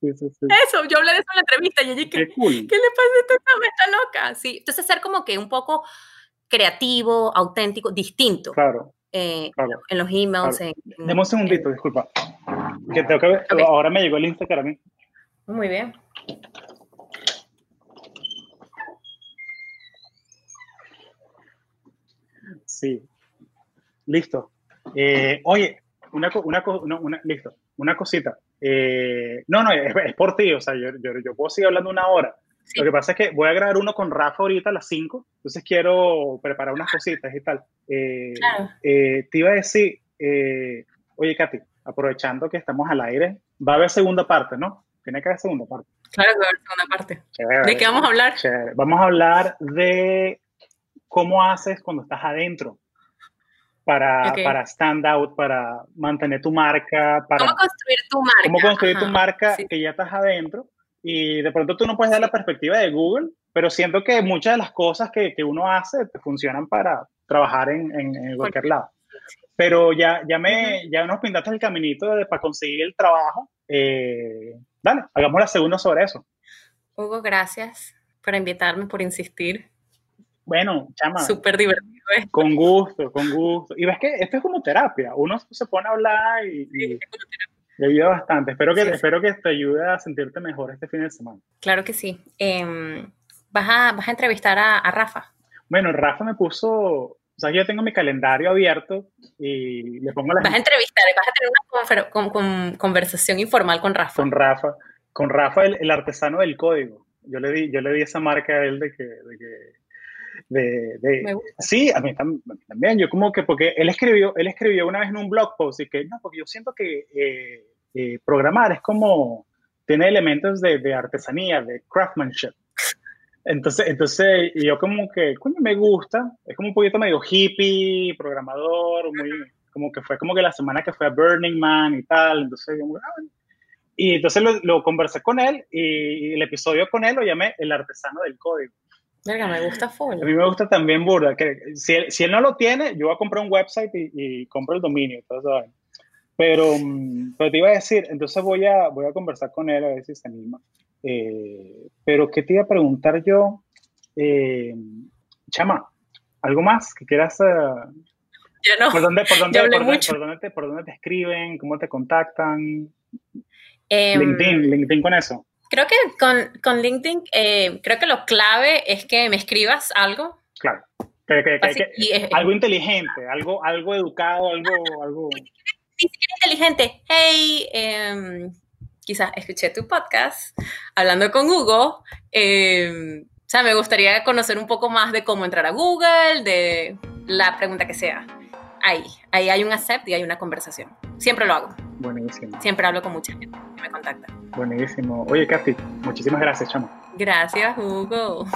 Speaker 2: Eso, yo hablé de eso en la entrevista y allí, ¿qué, ¿qué le pasa a esta está loca? Sí, entonces ser como que un poco creativo, auténtico, distinto.
Speaker 1: Claro.
Speaker 2: Eh, En los emails. Claro.
Speaker 1: Deme un segundito, disculpa. Que tengo que ver, okay. Ahora me llegó el Instagram a mí.
Speaker 2: Muy bien.
Speaker 1: Sí. Listo. Eh, oye, una, una, una, listo, una cosita. Eh, no, no, es, por ti, o sea, yo, yo, yo, puedo seguir hablando una hora. Lo que pasa es que voy a grabar uno con Rafa ahorita a las 5, entonces quiero preparar unas cositas y tal. Eh, eh, te iba a decir, oye, Katy, aprovechando que estamos al aire, va a haber segunda parte, ¿no? Tiene que haber segunda parte.
Speaker 2: Claro que va a haber segunda parte. ¿De qué vamos a hablar?
Speaker 1: Vamos a hablar de cómo haces cuando estás adentro para, para stand out, para mantener tu marca, para...
Speaker 2: ¿Cómo construir tu marca?
Speaker 1: ¿Cómo construir tu marca que ya estás adentro? Y de pronto tú no puedes dar la perspectiva de Google, pero siento que muchas de las cosas que, que uno hace te funcionan para trabajar en, en, cualquier lado. Pero ya, ya, me, ya nos pintaste el caminito de, para conseguir el trabajo. Eh, dale, hagamos la segunda sobre eso.
Speaker 2: Hugo, gracias por invitarme, por insistir.
Speaker 1: Bueno, chama.
Speaker 2: Súper divertido. ¿eh?
Speaker 1: Con gusto, con gusto. Y ves que esto es como terapia. Uno se pone a hablar y, y, ayuda bastante. Espero que, espero que te ayude a sentirte mejor este fin de semana.
Speaker 2: Claro que sí. Em, ¿vas, a, ¿vas, a, entrevistar a, Rafa?
Speaker 1: Bueno, Rafa me puso, o sea, yo tengo mi calendario abierto y le pongo la...
Speaker 2: Vas a entrevistar, vas a tener una conversación informal con Rafa.
Speaker 1: Con Rafa, con Rafa, el, artesano del código. Yo le di, yo le di esa marca a él de que, de que de, sí, a mí también, yo como que, porque él escribió, él escribió una vez en un blog post y que, no, porque yo siento que eh, eh, programar es como, tiene elementos de, de, artesanía, de craftsmanship. Entonces, entonces, yo como que, coño, me gusta, es como un poquito medio hippie, programador, muy, como que fue como que la semana que fue a Burning Man y tal, entonces yo, y entonces lo, lo, conversé con él y el episodio con él lo llamé El artesano del código
Speaker 2: me gusta full.
Speaker 1: A mí me gusta también burda. Que si, él, si él no lo tiene, yo voy a comprar un website y, compro el dominio. Pero, mm, pero te iba a decir, entonces voy a, voy a conversar con él a ver si se anima. Eh, pero, ¿qué te iba a preguntar yo? Eh, Chama, ¿algo más que quieras? Uh,
Speaker 2: ya no.
Speaker 1: ¿Por dónde, por dónde, por, dónde, te, ¿Por dónde te escriben? ¿Cómo te contactan?
Speaker 2: Em,
Speaker 1: LinkedIn, LinkedIn con eso.
Speaker 2: Creo que con, con LinkedIn, eh, creo que lo clave es que me escribas algo.
Speaker 1: Claro. algo inteligente, algo, algo educado, algo... algo...
Speaker 2: Sí, inteligente. Hey, eh, quizás escuché tu podcast hablando con Hugo. Eh, o sea, me gustaría conocer un poco más de cómo entrar a Google, de la pregunta que sea. Ahí, ahí hay un accept y hay una conversación. Siempre lo hago.
Speaker 1: Buenísimo.
Speaker 2: Siempre hablo con mucha gente que me contacta.
Speaker 1: Buenísimo. Oye, Katy, muchísimas gracias, chamo.
Speaker 2: Gracias, Hugo.